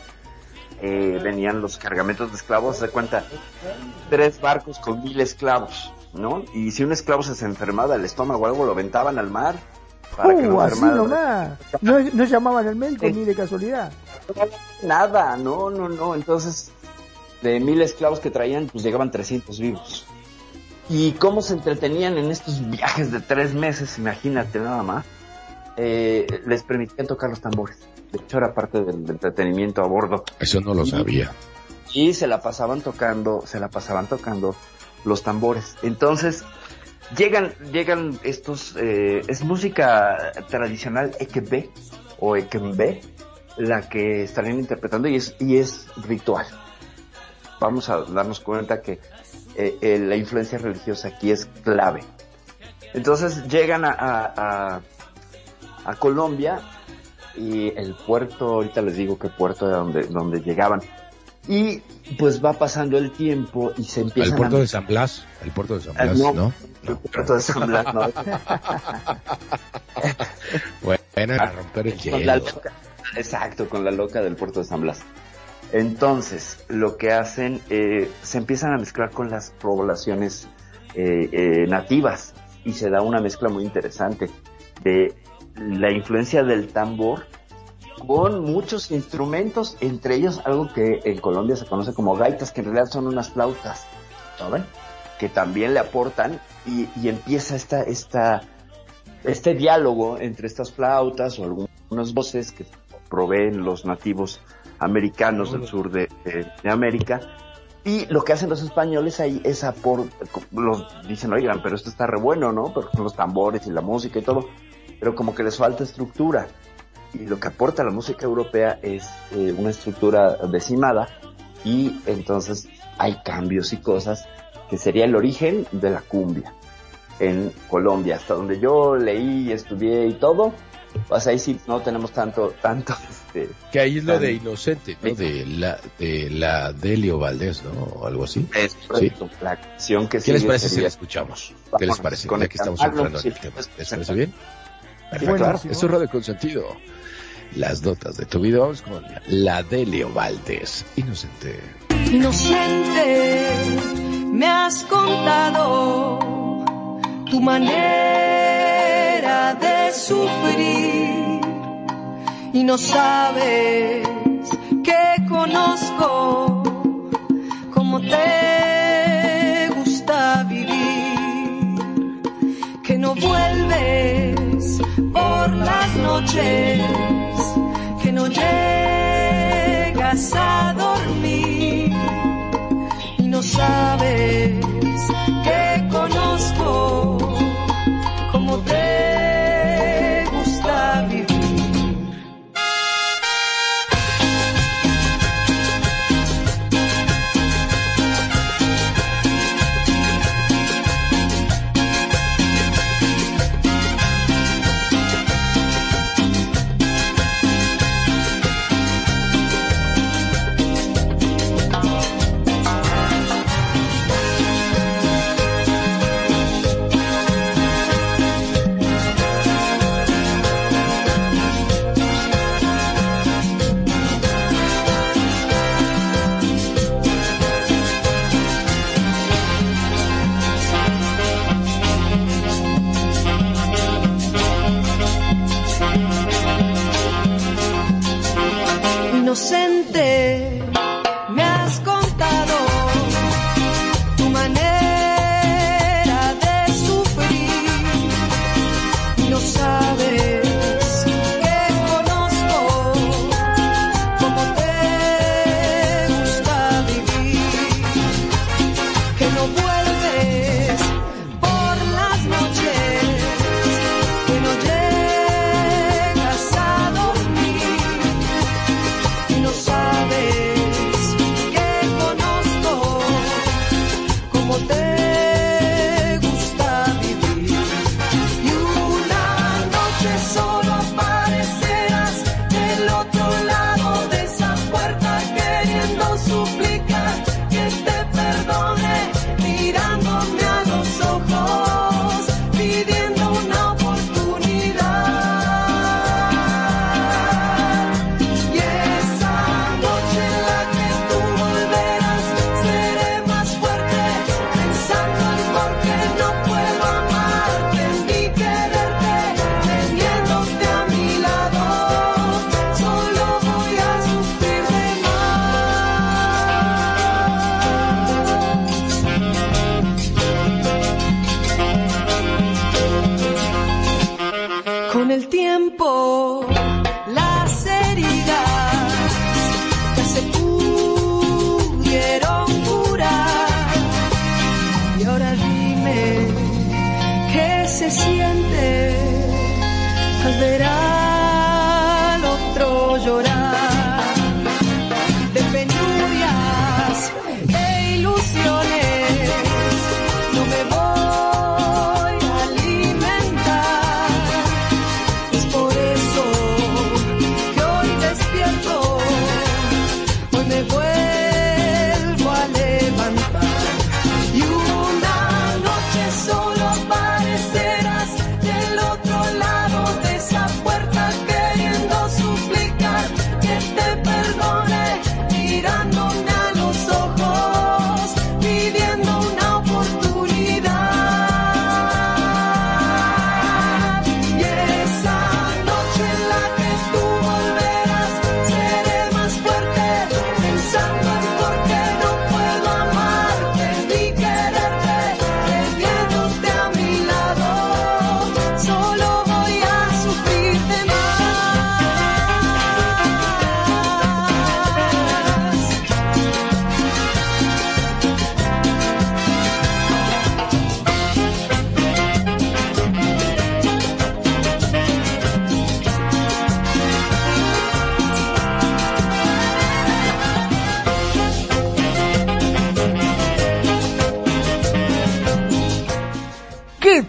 B: eh, venían los cargamentos de esclavos, se cuenta, tres barcos con mil esclavos, ¿no? Y si un esclavo se enfermaba del estómago o algo, lo aventaban al mar para que
D: Uh,
B: no
D: así
B: enfermara.
D: nomás. No, no llamaban al médico
B: Sí.
D: ni de casualidad.
B: Nada, no, no, no. Entonces, de mil esclavos que traían, pues llegaban 300 vivos. ¿Y cómo se entretenían en estos viajes de tres meses? Imagínate nada más. Eh, les permitían tocar los tambores. De hecho, era parte del entretenimiento a bordo.
A: Eso no lo sabía.
B: Y se la pasaban tocando, se la pasaban tocando los tambores. Entonces, llegan, llegan estos, eh, es música tradicional Ekebe o Ekembe, la que estarían interpretando y es, y es ritual. Vamos a darnos cuenta que eh, eh, la influencia religiosa aquí es clave. Entonces llegan a, a, a, a Colombia y el puerto, ahorita les digo qué puerto era donde, donde llegaban. Y pues va pasando el tiempo y se
A: El
B: empiezan
A: puerto
B: a...
A: de San Blas. El puerto de San
B: Ah,
A: Blas,
B: no.
A: ¿no?
B: El puerto de San Blas, ¿no?
A: Bueno, para romper el
B: Con la
A: hielo.
B: loca. Exacto, con la loca del puerto de San Blas. Entonces, lo que hacen, eh, se empiezan a mezclar con las poblaciones eh, eh, nativas y se da una mezcla muy interesante de la influencia del tambor con muchos instrumentos, entre ellos algo que en Colombia se conoce como gaitas, que en realidad son unas flautas, ¿saben? Que también le aportan y, empieza esta, esta, este diálogo entre estas flautas o algunas voces que proveen los nativos americanos del sur de, de- de América. Y lo que hacen los españoles ahí es apor, los dicen, oigan, pero esto está re bueno, ¿no? Pero los tambores y la música y todo, pero como que les falta estructura. Y lo que aporta la música europea es eh, una estructura decimada y entonces hay cambios y cosas que sería el origen de la cumbia en Colombia, hasta donde yo leí, estudié y todo, pues ahí sí no tenemos tanto, tanto, este,
A: Que ahí es lo
B: Tan-
A: de inocente, ¿no? De la, de la Delio Valdés, ¿no? O algo así.
B: es correcto, la canción que
A: ¿Qué les parece si la escuchamos? ¿Qué les parece?
B: con
A: Ya que estamos entrando en el
B: sí,
A: tema.
B: pues,
A: ¿Les parece bien? Perfecto.
D: Buenísimo.
A: Esto es Radio Consentido. Las notas de tu vida. Vamos con la Delio Valdés. Inocente.
G: Inocente, me has contado tu manera sufrir. Y no sabes que conozco cómo te gusta vivir, que no vuelves por las noches, que no llegas a dormir. Y no sabes que conozco cómo te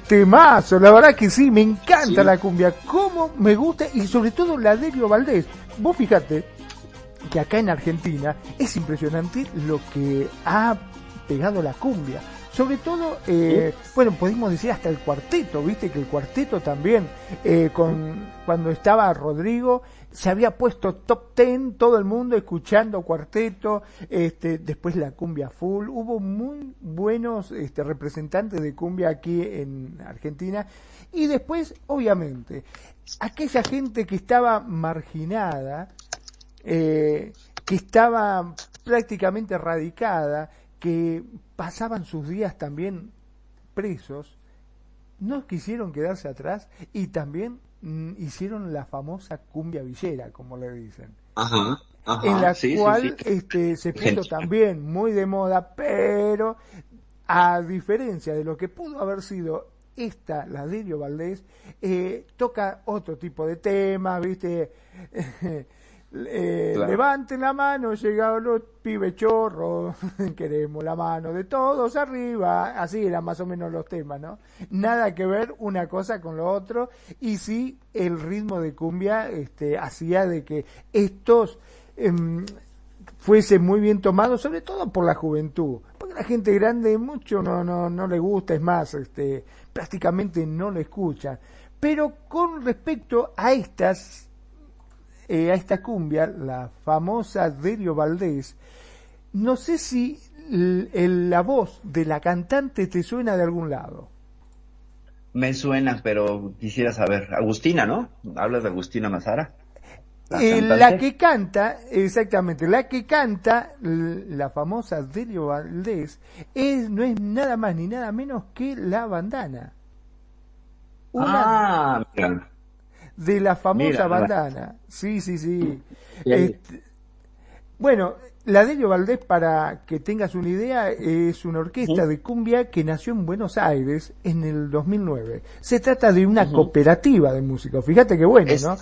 D: temazo, la verdad que sí, me encanta la cumbia, cómo me gusta y sobre todo la Delio Valdés. Vos fíjate que acá en Argentina es impresionante lo que ha pegado la cumbia. Sobre todo, eh, bueno, podemos decir hasta el cuarteto, viste que el cuarteto también, eh, con, cuando estaba Rodrigo, se había puesto top ten, todo el mundo escuchando cuarteto, este, después la cumbia full, hubo muy buenos este, representantes de cumbia aquí en Argentina, y después, obviamente, aquella gente que estaba marginada, eh, que estaba prácticamente erradicada, que pasaban sus días también presos, no quisieron quedarse atrás y también mm, hicieron la famosa cumbia villera, como le dicen.
B: Ajá. ajá,
D: en la
B: sí,
D: cual
B: sí.
D: este se puso también muy de moda, pero a diferencia de lo que pudo haber sido esta, la Delio Valdés, eh, toca otro tipo de temas, ¿viste? Eh,
B: Claro.
D: Levanten la mano, llegaron los pibes chorros, queremos la mano de todos arriba, así eran más o menos los temas, ¿no? Nada que ver una cosa con lo otro, y sí el ritmo de cumbia este, hacía de que estos em, fuese muy bien tomado, sobre todo por la juventud, porque la gente grande mucho no, no, no le gusta, es más, este, prácticamente no lo escucha. Pero con respecto a estas eh, a esta cumbia, la famosa Delio Valdés, no sé si la voz de la cantante te suena de algún lado.
B: Me suena, pero quisiera saber. Agustina, ¿no? Hablas de Agustina Mazara. La
D: Eh, la que canta, exactamente, la que canta, la famosa Delio Valdés, es, no es nada más ni nada menos que la bandana. Una
B: Ah, mira.
D: De la famosa
B: Mira,
D: bandana. Sí, sí, sí. Este, bueno, la Delio Valdés, para que tengas una idea, es una orquesta de cumbia que nació en Buenos Aires en el 2009. Se trata de una cooperativa de músicos. Fíjate qué bueno,
B: Es-
D: ¿no?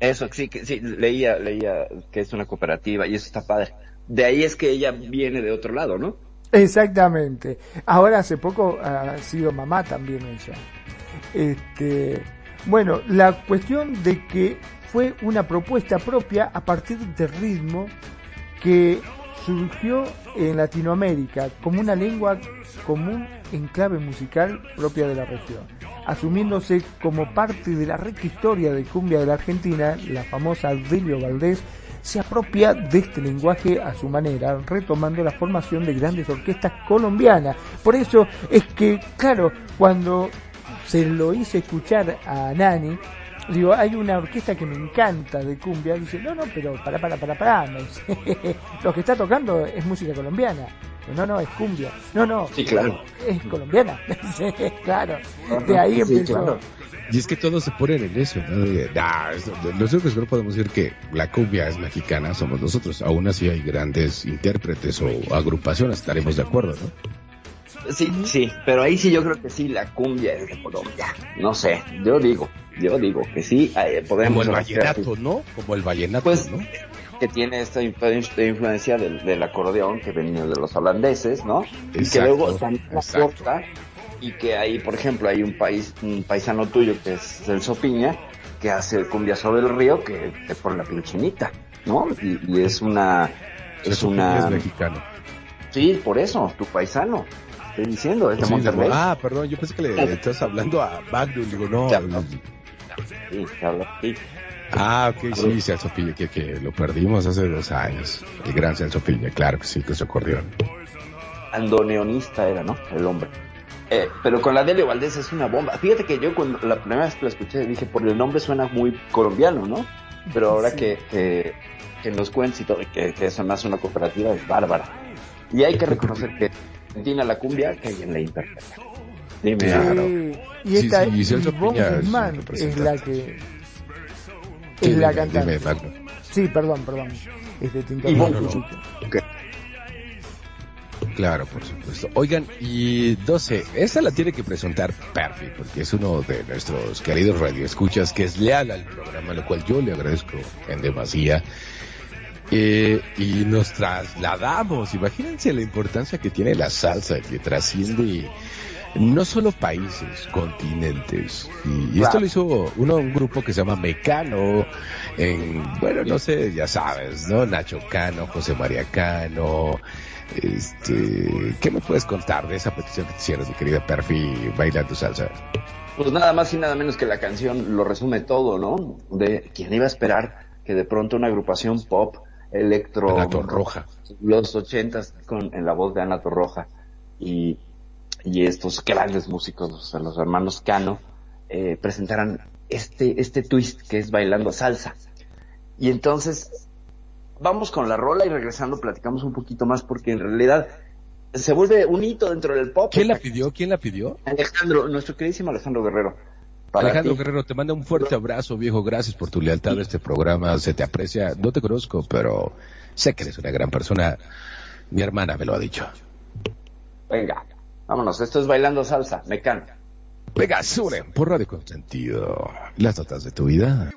B: Eso, sí, que, sí, leía, leía que es una cooperativa y eso está padre. De ahí es que ella viene de otro lado, ¿no?
D: Exactamente. Ahora hace poco ha sido mamá también ella. Este, bueno, la cuestión de que fue una propuesta propia a partir del ritmo que surgió en Latinoamérica como una lengua común en clave musical propia de la región, asumiéndose como parte de la rica historia de cumbia de la Argentina, la famosa Delio Valdés se apropia de este lenguaje a su manera, retomando la formación de grandes orquestas colombianas. Por eso es que, claro, cuando se lo hice escuchar a Nani, digo, hay una orquesta que me encanta de cumbia, dice, no, no, pero para, para, para, para, me dice, lo que está tocando es música colombiana. No, no, es cumbia. No, no,
B: Sí, claro.
D: es colombiana. Dice, claro, de ahí
B: Sí,
D: empezó.
B: claro.
A: Y es que todos se ponen en eso, ¿no? De, "Ah, es- los únicos que no podemos decir que la cumbia es mexicana somos nosotros. Aún así hay grandes intérpretes o agrupaciones, estaremos de acuerdo, ¿no?
B: Sí, sí, pero ahí sí yo creo que sí, la cumbia es de Colombia. No sé, yo digo, yo digo que sí, eh,
A: Como
B: podemos
A: el
B: hacer
A: vallenato, ¿no? Como el vallenato,
B: Pues,
A: ¿no?
B: que tiene esta influ- influencia del, del acordeón que venía de los holandeses, ¿no? y que
A: Exacto,
B: luego también
A: exacto.
B: aporta y que ahí, por ejemplo, hay un país, un paisano tuyo que es Celso Piña, que hace cumbia sobre el río que te pone la piel chinita, ¿no? Y, y es una, es una,
A: es mexicano.
B: sí, por eso, tu paisano, estoy diciendo, es de
A: Sí,
B: Monterrey.
A: ah, perdón, yo pensé que le estás hablando a Magnum, digo, no.
B: Ya, no. Sí.
A: Ah, ok, sí, Celso Piña, que, que lo perdimos hace dos años. El gran Celso Piña, claro que sí, que se acordeón.
B: andoneonista era, ¿no? El hombre. Eh, pero con la Delio Valdés es una bomba. Fíjate que yo cuando la primera vez que la escuché dije, por el nombre suena muy colombiano, ¿no? Pero ahora
D: Sí.
B: que, que, que nos cuentes y todo, que, que eso más una cooperativa es bárbara. Y hay que reconocer que Argentina la cumbia que alguien la interpreta. Dime,
A: Claro.
D: Sí, y
A: Sí,
D: esta
A: sí, y Piña es
D: Guzmán es la que
A: Sí,
D: es la
A: dime,
D: cantante.
A: dime.
D: Sí, perdón, perdón. Este, te interrumpí
B: Ivonne
D: un
B: Guzmán.
D: poquito.
A: Claro, por supuesto. Oigan, y 12, esta la tiene que presentar Perfi, porque es uno de nuestros queridos radioescuchas que es leal al programa, lo cual yo le agradezco en demasía. Eh, y nos trasladamos, imagínense la importancia que tiene la salsa, que trasciende no solo países, continentes. Y, y esto lo hizo uno, un grupo que se llama Mecano, en, bueno, no sé, ya sabes, ¿no? Nacho Cano, José María Cano, este, ¿qué me puedes contar de esa petición que te hicieron, mi querida Perfi, bailando salsa?
B: Pues nada más y nada menos que la canción lo resume todo, ¿no? De quien iba a esperar que de pronto una agrupación pop, electro,
A: Ana Torroja.
B: los ochentas con en la voz de Ana Torroja y, y estos grandes músicos, o sea, los hermanos Cano, eh, presentaran este, este twist que es bailando salsa. Y entonces, vamos con la rola y regresando platicamos un poquito más porque en realidad se vuelve un hito dentro del pop.
A: ¿Quién la pidió? ¿Quién la pidió?
B: Alejandro, nuestro queridísimo Alejandro Guerrero. Para
A: Alejandro
B: ti.
A: Guerrero, te manda un fuerte abrazo, viejo. Gracias por tu lealtad a este programa. Se te aprecia. No te conozco, pero sé que eres una gran persona. Mi hermana me lo ha dicho.
B: Venga, vámonos, esto es bailando salsa, me canta.
A: Venga, suben por Radio Consentido. Las notas de tu vida.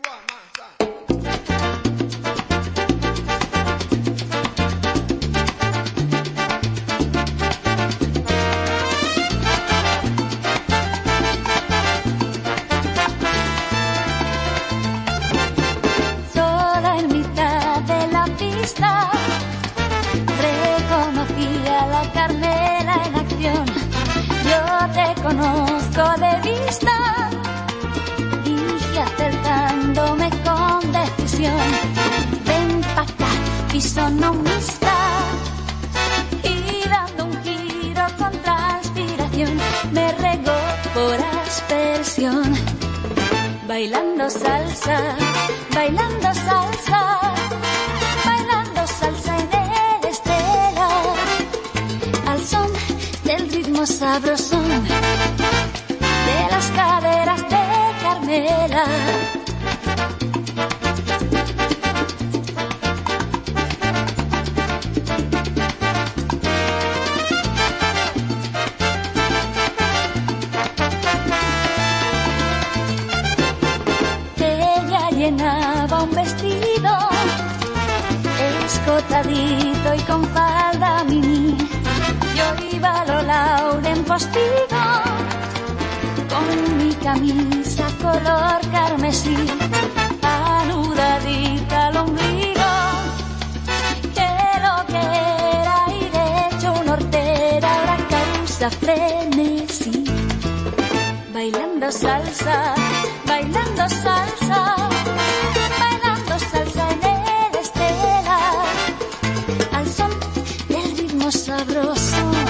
H: Fisonomista, y dando un giro con transpiración, me regó por aspersión. Bailando salsa, bailando salsa, bailando salsa en el al son del ritmo sabrosón de las caderas de Carmela. Con mi camisa color carmesí, anudadita al ombligo. Que lo que era ir hecho un hortera ahora causa frenesí bailando salsa, bailando salsa, bailando salsa en el estela, al son del ritmo sabroso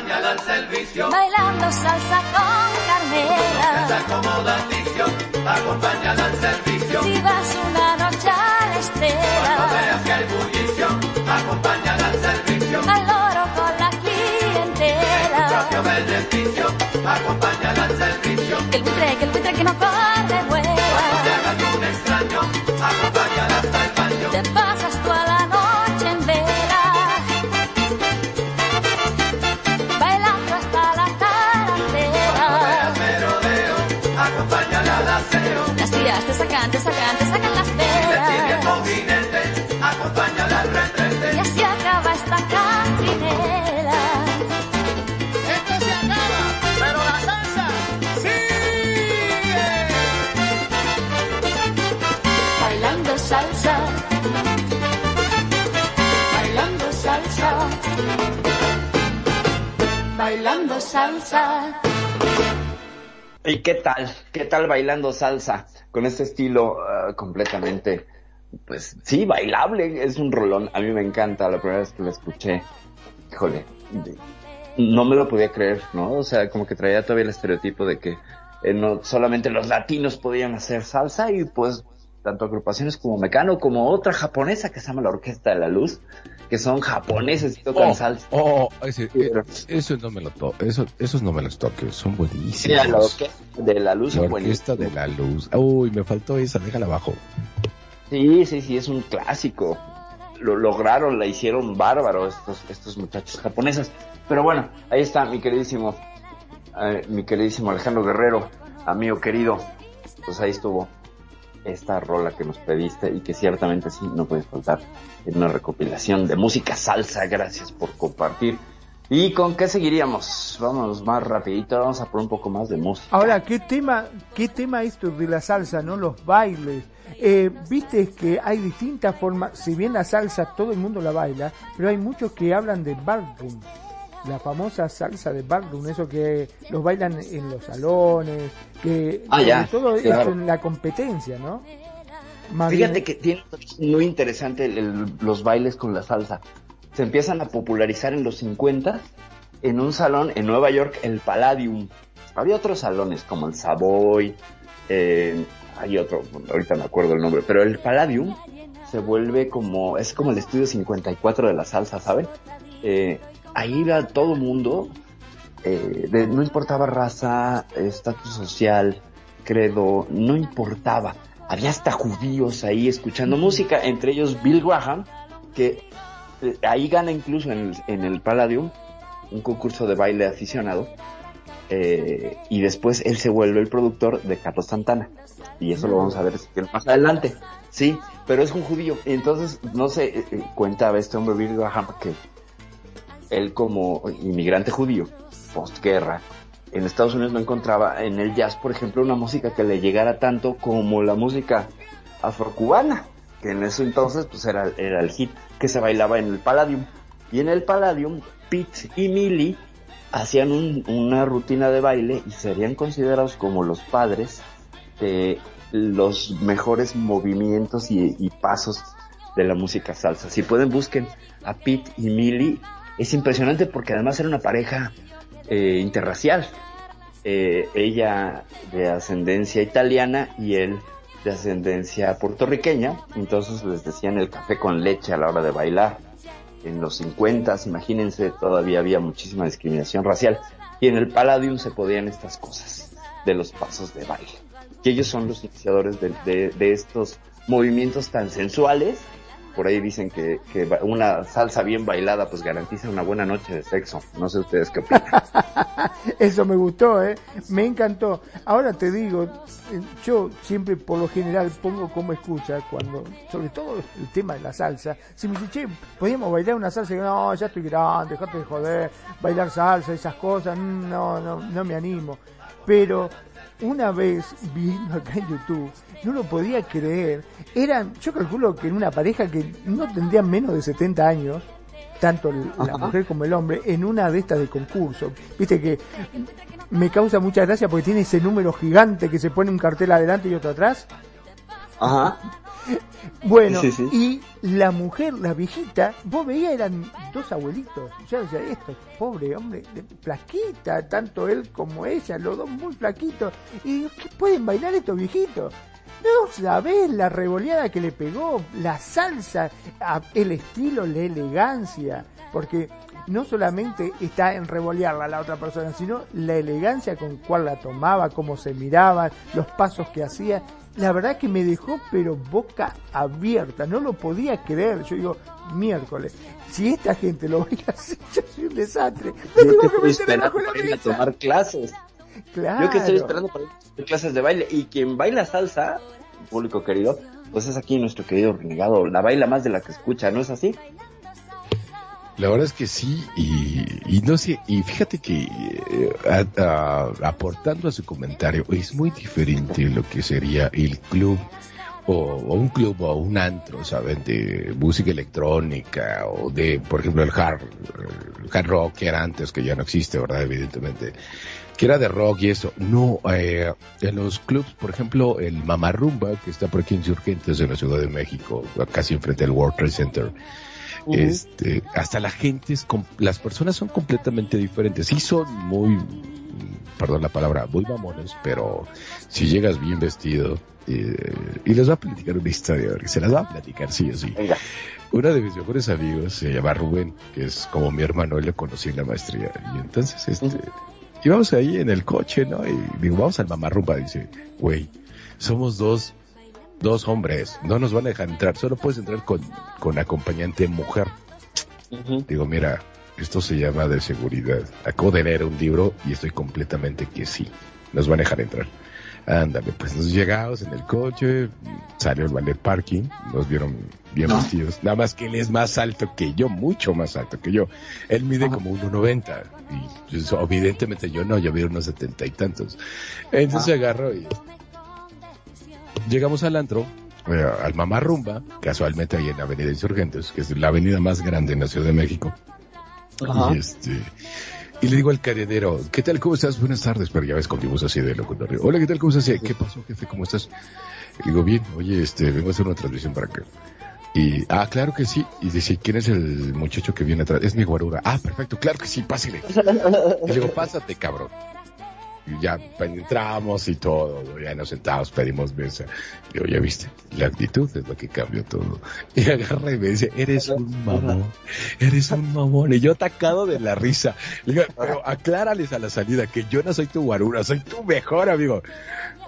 I: acompáñala al servicio.
H: Bailando salsa con
I: acomoda al vicio, acompáñala al servicio.
H: Si vas una noche a la
I: Cuando
H: estela,
I: veas que hay bullicio, acompáñala al servicio.
H: al loro con la
I: Propio
H: clientela.
I: beneficio, acompáñala al servicio.
H: Que el buitre, que el buitre que no corre vuela. sacante, sacante, sacan las peras.
I: Jinete, acompaña la retrete.
H: Y así acaba esta cantinela.
I: Esto se acaba, pero la salsa sigue.
H: Bailando salsa. Bailando salsa. Bailando salsa.
B: ¿Y qué tal? ¿Qué tal bailando salsa? Con este estilo ah, completamente, pues sí, bailable. Es un rolón. A mí me encanta. La primera vez que lo escuché, híjole, no me lo podía creer, ¿no? O sea, como que traía todavía el estereotipo de que eh, no solamente los latinos podían hacer salsa y pues tanto agrupaciones como Mecano como otra japonesa que se llama la Orquesta de la Luz, que son japoneses y tocan
A: Oh,
B: salsa.
A: oh, ese-
B: pero-
A: eso no me lo to eso, esos no me los toques, son buenísimos.
B: la Orquesta de la Luz
A: La de la luz. Uy, me faltó esa, déjala abajo.
B: Sí, sí, sí, es un clásico. Lo lograron, la hicieron bárbaro estos, estos muchachos japoneses. Pero bueno, ahí está mi queridísimo, eh, mi queridísimo Alejandro Guerrero, amigo querido. Pues ahí estuvo esta rola que nos pediste y que ciertamente sí no puede faltar en una recopilación de música salsa. Gracias por compartir. ¿Y con qué seguiríamos? Vamos más rapidito, vamos a por un poco más de música.
D: Ahora, ¿qué tema, qué tema esto de la salsa, no? Los bailes. Eh, Viste que hay distintas formas, si bien la salsa todo el mundo la baila, pero hay muchos que hablan de ballroom. La famosa salsa de ballroom, eso que los bailan en los salones, que
B: Ah, ya,
D: sobre todo
B: claro.
D: eso en la competencia, ¿no? Más
B: Fíjate
D: bien-
B: que tiene muy interesante el- el- los bailes con la salsa. Se empiezan a popularizar en los 50 en un salón en Nueva York, el Palladium. Había otros salones como el Savoy, eh, hay otro, ahorita me acuerdo el nombre, pero el Palladium se vuelve como, es como el estudio 54 de la salsa, ¿saben? Eh, ahí iba todo mundo, eh, de- no importaba raza, estatus social, credo, no importaba. Había hasta judíos ahí escuchando música, entre ellos Bill Graham, que eh, ahí gana incluso en el, en el Palladium un concurso de baile aficionado. eh, y después él se vuelve el productor de Carlos Santana. Y eso lo vamos a ver quieren más adelante. Sí, pero es un judío. Y entonces, no sé, eh, eh, cuenta este hombre Bill Graham que él como inmigrante judío, postguerra, en Estados Unidos no encontraba en el jazz, por ejemplo, una música que le llegara tanto como la música afrocubana, que en ese entonces pues era, era el hit que se bailaba en el Palladium. Y en el Palladium, Pete y Millie hacían un- una rutina de baile y serían considerados como los padres de los mejores movimientos y, y pasos de la música salsa. Si pueden, busquen a Pete y Millie. Es impresionante porque además era una pareja eh, interracial. Eh, ella de ascendencia italiana y él de ascendencia puertorriqueña. Entonces les decían el café con leche a la hora de bailar. En los 50, imagínense, todavía había muchísima discriminación racial. Y en el Palladium se podían estas cosas de los pasos de baile. Y ellos son los iniciadores de, estos movimientos tan sensuales. Por ahí dicen que, que una salsa bien bailada pues garantiza una buena noche de sexo. No sé ustedes qué opinan.
D: Eso me gustó, ¿eh? Me encantó. Ahora te digo, eh, yo siempre por lo general pongo como excusa cuando, sobre todo el tema de la salsa, si me dice, che, podíamos bailar una salsa, y digo, no, ya estoy grande, dejate de joder, bailar salsa, esas cosas, mm, no, no, no me animo. Pero una vez viendo acá en YouTube, no lo podía creer, eran, yo calculo que en una pareja que no tendrían menos de 70 años, tanto la mujer como el hombre, en una de estas de concurso. Viste que me causa mucha gracia porque tiene ese número gigante que se pone un cartel adelante y otro atrás.
B: Ajá.
D: Bueno,
B: Sí, sí.
D: y la mujer, la viejita, vos veías eran dos abuelitos. Yo decía, esto, pobre hombre, de- flaquita, tanto él como ella, los dos muy flaquitos. Y ¿qué pueden bailar estos viejitos? No sabés la revoleada que le pegó, la salsa, el estilo, la elegancia, porque no solamente está en revolearla a la otra persona, sino la elegancia con cual la tomaba, cómo se miraba, los pasos que hacía. La verdad que me dejó pero boca abierta, no lo podía creer. Yo digo, miércoles, si esta gente lo baila así, yo soy un desastre.
B: Yo
D: tengo
B: que
D: meter de la
B: para ir a
D: mesa.
B: tomar clases.
D: Claro.
B: Yo que estoy esperando para ir a tomar clases de baile. Y quien baila salsa, público querido, pues es aquí nuestro querido renegado. La baila más de la que escucha, ¿no es así?
A: La verdad es que sí, y, y no sé, y fíjate que eh, aportando a su comentario, es muy diferente lo que sería el club o, o un club o un antro, ¿saben? De música electrónica o de, por ejemplo, el hard, el hard rock que era antes, que ya no existe, ¿verdad? Evidentemente. Que era de rock y eso. No, eh, en los clubs, por ejemplo, el Mamarrumba, que está por aquí en Insurgentes, en la Ciudad de México, casi enfrente del World Trade Center. Este, hasta la gente es, las personas son completamente diferentes. Sí son muy, perdón la palabra, muy mamones, pero si llegas bien vestido, eh, y les voy a platicar una historia, se las va a platicar sí o sí.
B: Venga.
A: Uno de mis mejores amigos se llama Rubén, que es como mi hermano, él lo conocí en la maestría. Y entonces, este, íbamos ahí en el coche, ¿no? Y digo, vamos al mamarrumba. Dice, güey, somos dos, dos hombres, no nos van a dejar entrar, solo puedes entrar con, con acompañante mujer. Digo, mira, esto se llama de seguridad. Acabo de leer un libro y estoy completamente que sí, nos van a dejar entrar. Ándale, pues nos llegamos en el coche, salió el ballet parking, nos vieron bien vestidos. Nada más que él es más alto que yo, mucho más alto que yo. Él mide como 1,90 y pues, evidentemente yo no, yo mido unos setenta y tantos. Entonces agarro y llegamos al antro, eh, al Mamá Rumba, casualmente ahí en la Avenida Insurgentes, que es la avenida más grande en la Ciudad de México.
B: Ajá.
A: Y este, y le digo al cadenero, ¿qué tal? ¿Cómo estás? Buenas tardes, pero ya ves con mi voz así de locutorio. Hola, ¿qué tal? ¿Cómo estás? ¿Qué pasó, jefe? ¿Cómo estás? Le digo, bien, oye, este, vengo a hacer una transmisión para acá. Y, ah, claro que sí. Y dice, ¿quién es el muchacho que viene atrás? Es mi guarura. Ah, perfecto, claro que sí, pásale. Y le digo, pásate, cabrón. Ya entramos y todo, ya nos sentamos, pedimos mesa. Y digo, ya viste, la actitud es lo que cambió todo. Y agarra y me dice, eres un mamón, eres un mamón. Y yo atacado de la risa. Le digo, pero aclárales a la salida que yo no soy tu guarura, soy tu mejor amigo.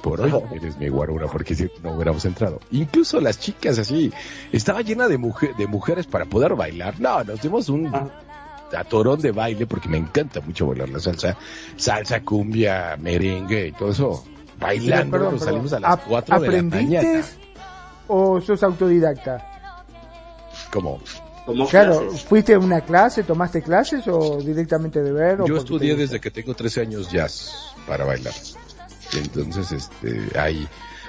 A: Por hoy eres mi guarura, porque si no hubiéramos entrado. Incluso las chicas así, estaba llena de, mujer, de mujeres para poder bailar. No, nos dimos un atorón de baile, porque me encanta mucho bailar la salsa. Salsa, cumbia, merengue y todo eso. Bailando,
D: Perdón, perdón.
A: salimos a las
D: ¿Ap-
A: 4 de la
D: ¿Aprendiste
A: mañana.
D: o sos autodidacta?
A: Como,
B: Como
D: Claro,
B: clases.
D: ¿fuiste a una clase, tomaste clases o directamente de ver? o
A: Yo estudié desde que tengo 13 años jazz para bailar. Entonces, este, ahí,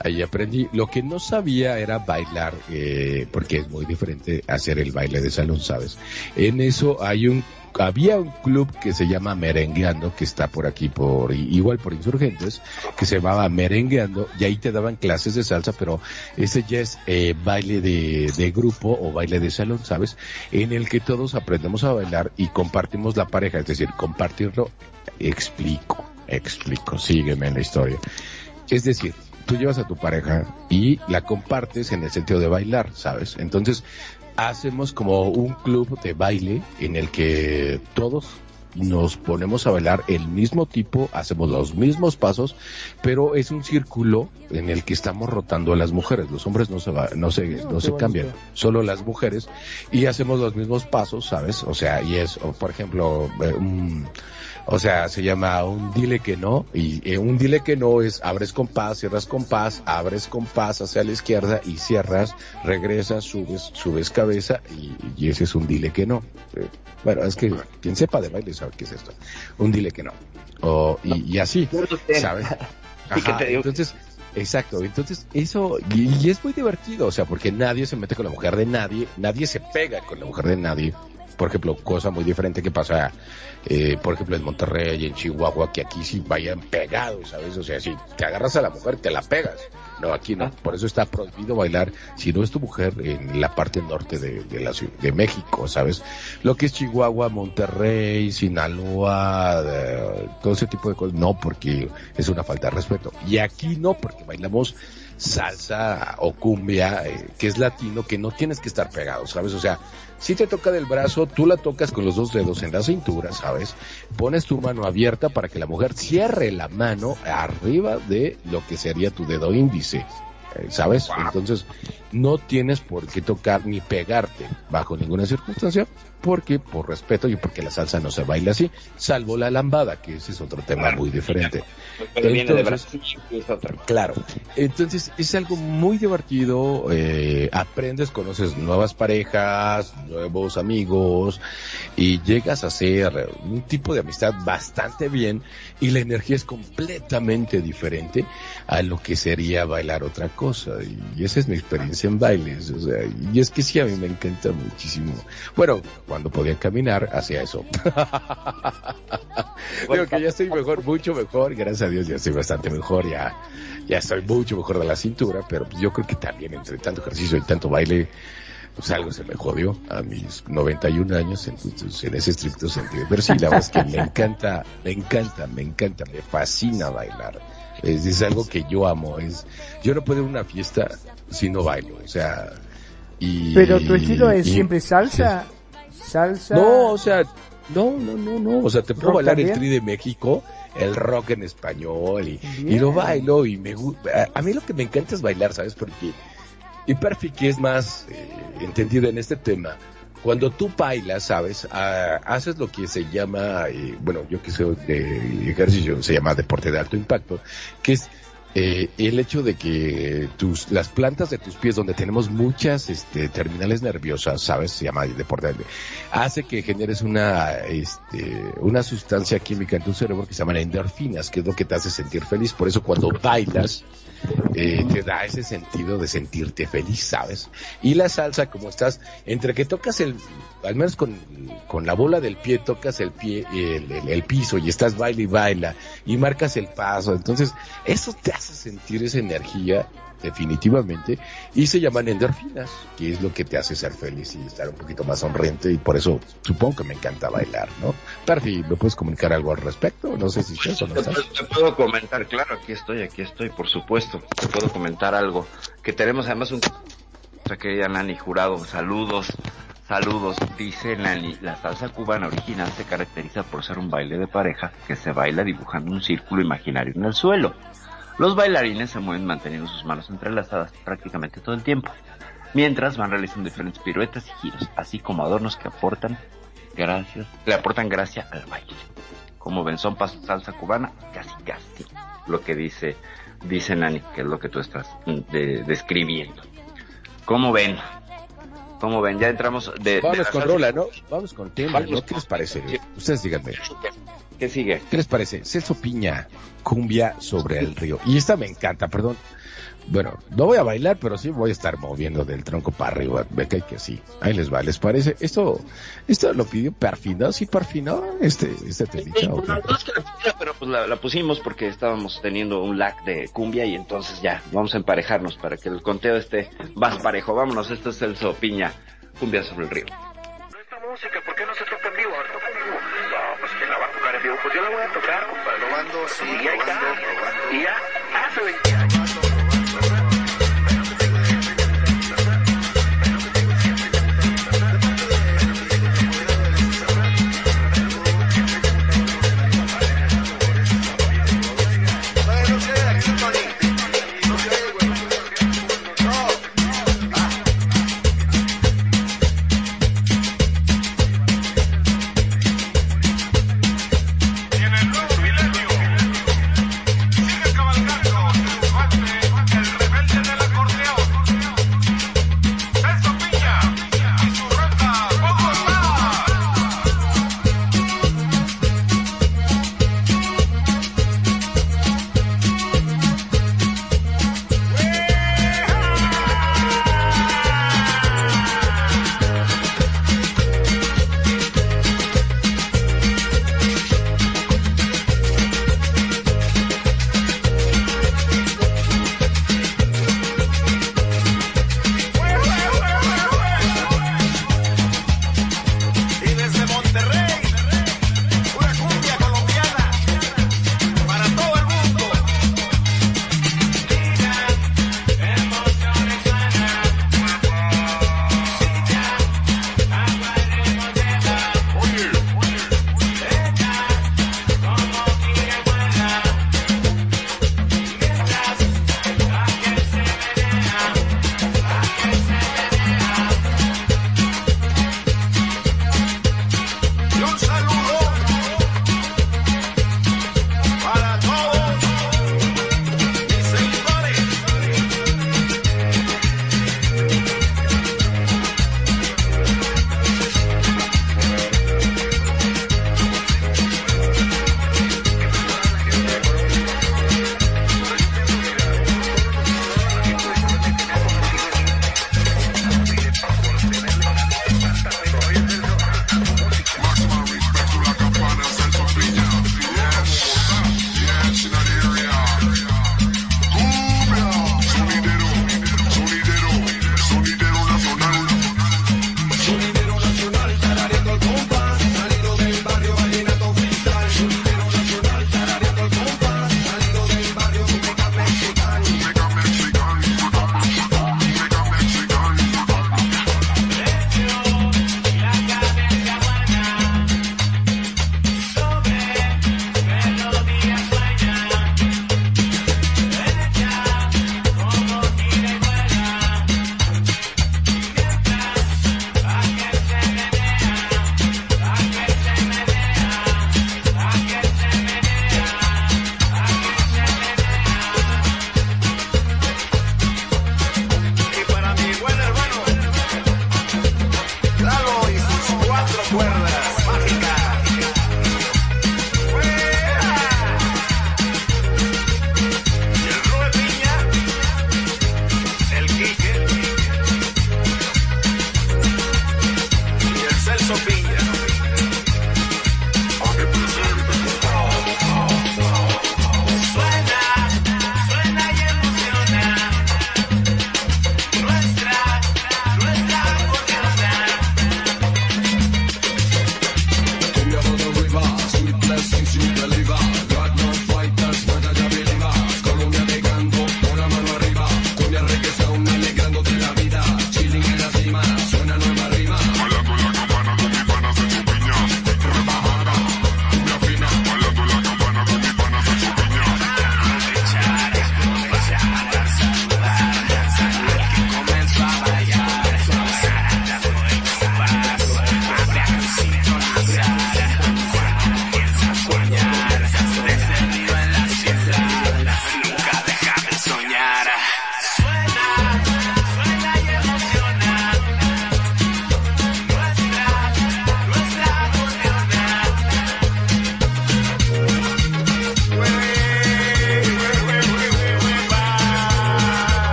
A: ahí aprendí. Lo que no sabía era bailar, eh, porque es muy diferente hacer el baile de salón, ¿sabes? En eso hay un, había un club que se llama Merengueando, que está por aquí, por, igual por Insurgentes, que se llamaba Merengueando, y ahí te daban clases de salsa, pero ese ya es eh, baile de, de grupo o baile de salón, ¿sabes? En el que todos aprendemos a bailar y compartimos la pareja, es decir, compartirlo, explico, explico, sígueme en la historia. Es decir, tú llevas a tu pareja y la compartes en el sentido de bailar, ¿sabes? Entonces, hacemos como un club de baile en el que todos nos ponemos a bailar el mismo tipo, hacemos los mismos pasos, pero es un círculo en el que estamos rotando a las mujeres. Los hombres no se va, no se,
D: No,
A: no se cambian, solo las mujeres y hacemos los mismos pasos, ¿sabes? O sea, y es, por ejemplo, eh, un- o sea, se llama un dile que no, y eh, un dile que no es abres con paz, cierras con paz, abres con paz hacia la izquierda y cierras, regresas, subes, subes cabeza y, y ese es un dile que no. Eh, bueno, es que quien sepa de baile sabe qué es esto. Un dile que no. O, y, y así, ¿sabes? Ajá, entonces, exacto, entonces eso, y, y es muy divertido, o sea, porque nadie se mete con la mujer de nadie, nadie se pega con la mujer de nadie. Por ejemplo, cosa muy diferente que pasa, eh, por ejemplo, en Monterrey y en Chihuahua, que aquí sí vayan pegados, ¿sabes? O sea, si te agarras a la mujer, te la pegas. No, aquí no. Por eso está prohibido bailar, si no es tu mujer, en la parte norte de, de la ciudad, de México, ¿sabes? Lo que es Chihuahua, Monterrey, Sinaloa, eh, todo ese tipo de cosas, no, porque es una falta de respeto. Y aquí no, porque bailamos salsa o cumbia, eh, que es latino, que no tienes que estar pegado, ¿sabes? O sea, si te toca del brazo, tú la tocas con los dos dedos en la cintura, ¿sabes? Pones tu mano abierta para que la mujer cierre la mano arriba de lo que sería tu dedo índice, eh, ¿sabes? Entonces, no tienes por qué tocar ni pegarte bajo ninguna circunstancia, porque por respeto y porque la salsa no se baila así, salvo la lambada, que ese es otro tema muy diferente.
B: Pero viene de Brasil es.
A: Claro. Entonces es algo muy divertido, eh, aprendes, conoces nuevas parejas, nuevos amigos y llegas a hacer un tipo de amistad bastante bien y la energía es completamente diferente a lo que sería bailar otra cosa y esa es mi experiencia bailes, o sea, y es que sí a mí me encanta muchísimo. Bueno, cuando podía caminar hacía eso. Digo que ya estoy mejor, mucho mejor, gracias a Dios ya estoy bastante mejor, ya, ya estoy mucho mejor de la cintura, pero pues yo creo que también entre tanto ejercicio y tanto baile, pues algo se me jodió a mis 91 años, entonces en ese estricto sentido. Pero sí, la verdad es que me encanta, me encanta, me encanta, me fascina bailar. Es, es algo que yo amo, es, yo no puedo ir a una fiesta si no bailo, o sea, y...
D: Pero tu estilo es
A: y-
D: siempre salsa, salsa.
A: no, o sea, no, no, no, no. O sea, te puedo
D: ¿Rock
A: bailar el tri de México, el rock en español y, y lo bailo y me gusta. A mí lo que me encanta es bailar, ¿sabes? Porque y Perfi, que es más eh, entendido en este tema, cuando tú bailas, ¿sabes? Ah, haces lo que se llama, eh, bueno, yo que soy de ejercicio, se llama deporte de alto impacto, que es eh, el hecho de que tus, las plantas de tus pies, donde tenemos muchas este, terminales nerviosas, ¿sabes? Se llama deporte, hace que generes una, este, una sustancia química en tu cerebro que se llama endorfinas, que es lo que te hace sentir feliz. Por eso cuando bailas, eh, te da ese sentido de sentirte feliz, ¿sabes? Y la salsa, como estás, entre que tocas el, al menos con, con la bola del pie, tocas el pie, el, el- el piso y estás baila y baila y marcas el paso. Entonces, eso te hace sentir esa energía definitivamente y se llaman endorfinas, que es lo que te hace ser feliz y estar un poquito más sonriente y por eso supongo que me encanta bailar, ¿no? Perfi, ¿me puedes comunicar algo al respecto? No sé si estás o no estás.
B: puedo- te puedo comentar, claro, aquí estoy, aquí estoy, por supuesto. Te puedo comentar algo. Que tenemos además un... Nuestra querida Nani Jurado, saludos, saludos. Dice Nani, la salsa cubana original se caracteriza por ser un baile de pareja que se baila dibujando un círculo imaginario en el suelo. Los bailarines se mueven manteniendo sus manos entrelazadas prácticamente todo el tiempo, mientras van realizando diferentes piruetas y giros, así como adornos que aportan gracias, le aportan gracia al baile como ven, son pasos salsa cubana, casi casi lo que dice, dice Nani, que es lo que tú estás de- describiendo. ¿Cómo ven? ¿Cómo ven? Ya entramos de...
A: Vamos con
B: salsa-
A: Rola, ¿no? Vamos con tema,
B: Vamos
A: ¿no?
B: con-
A: ¿Qué les parece? Ustedes díganme.
B: ¿Qué sigue?
A: ¿Qué les parece? Celso Piña, cumbia sobre el río. Y esta me encanta, perdón. Bueno, no voy a bailar, pero sí voy a estar moviendo del tronco para arriba. Me cae que sí. Ahí les va, ¿les parece? Esto, esto lo pidió Perfino, sí, Perfino, este, este telita.
B: Sí,
A: ¿o
B: no, es que la pusiera, pero pues la, la pusimos porque estábamos teniendo un lag de cumbia y entonces ya, vamos a emparejarnos para que el conteo esté más parejo. Vámonos, este es Celso Piña, cumbia sobre el río.
J: Esta música, ¿por qué no se toca en toca vivo. Pues yo la voy a tocar, compadre. Probando, sí. Y ya, hace 20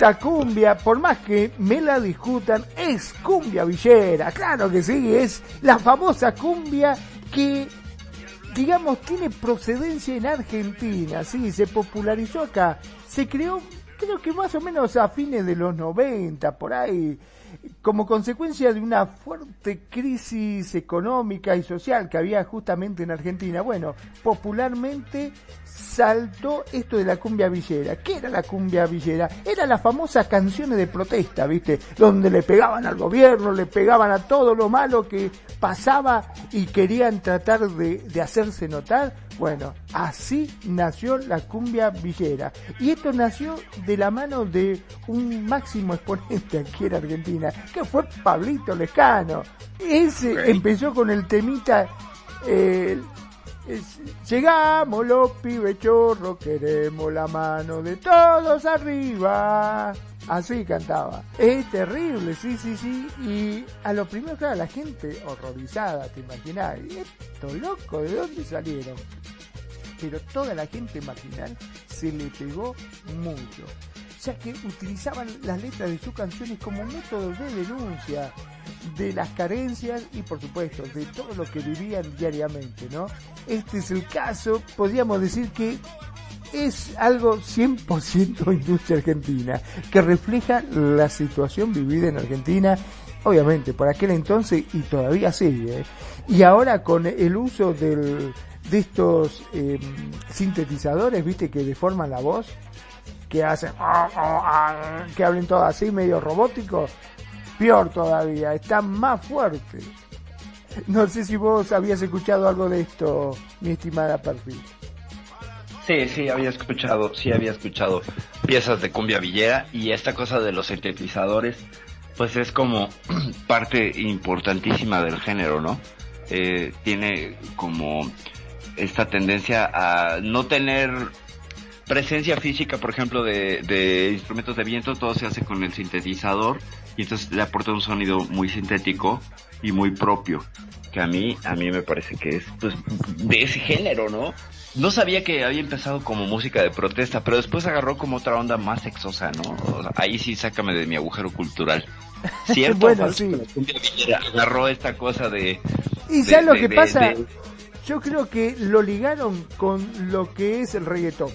D: Esta cumbia, por más que me la discutan, es cumbia villera. Claro que sí, es la famosa cumbia que, digamos, tiene procedencia en Argentina. Sí, se popularizó acá. Se creó, creo que más o menos a fines de los 90, por ahí como consecuencia de una fuerte crisis económica y social que había justamente en Argentina. Bueno, popularmente saltó esto de la cumbia villera. ¿Qué era la cumbia villera? Era las famosas canciones de protesta, ¿viste? Donde le pegaban al gobierno, le pegaban a todo lo malo que pasaba y querían tratar de, de hacerse notar. Bueno, así nació la cumbia villera. Y esto nació de la mano de un máximo exponente aquí en Argentina, que fue Pablito Lescano. Ese empezó con el temita... eh, llegamos los pibes chorros, queremos la mano de todos arriba. Así cantaba. Es terrible, sí, sí, sí. Y a lo primero, claro, la gente horrorizada, te imaginas. Estos locos, ¿de dónde salieron? Pero toda la gente marginal se le pegó mucho. Ya que utilizaban las letras de sus canciones como método de denuncia de las carencias y por supuesto de todo lo que vivían diariamente, ¿no? Este es el caso, podríamos decir que es algo 100% industria argentina, que refleja la situación vivida en Argentina, obviamente por aquel entonces y todavía sigue. ¿eh? Y ahora con el uso del, de estos eh, sintetizadores, viste, que deforman la voz, que hacen, "Ah, ah, ah", que hablen todo así, medio robótico, peor todavía, está más fuerte. No sé si vos habías escuchado algo de esto, mi estimada Perfil.
B: Sí, sí, había escuchado, sí había escuchado piezas de cumbia villera y esta cosa de los sintetizadores, pues es como parte importantísima del género, ¿no? Eh, tiene como esta tendencia a no tener presencia física, por ejemplo, de, de instrumentos de viento, todo se hace con el sintetizador y entonces le aporta un sonido muy sintético y muy propio, que a mí, a mí me parece que es pues de ese género, ¿no? No sabía que había empezado como música de protesta, pero después agarró como otra onda más sexosa, ¿no? O sea, ahí sí sácame de mi agujero cultural. ¿Cierto?
D: Bueno, sí.
B: agarró esta cosa de...
D: Y ya lo
B: de-
D: que
B: de-
D: pasa, yo creo que lo ligaron con lo que es el reggaetón.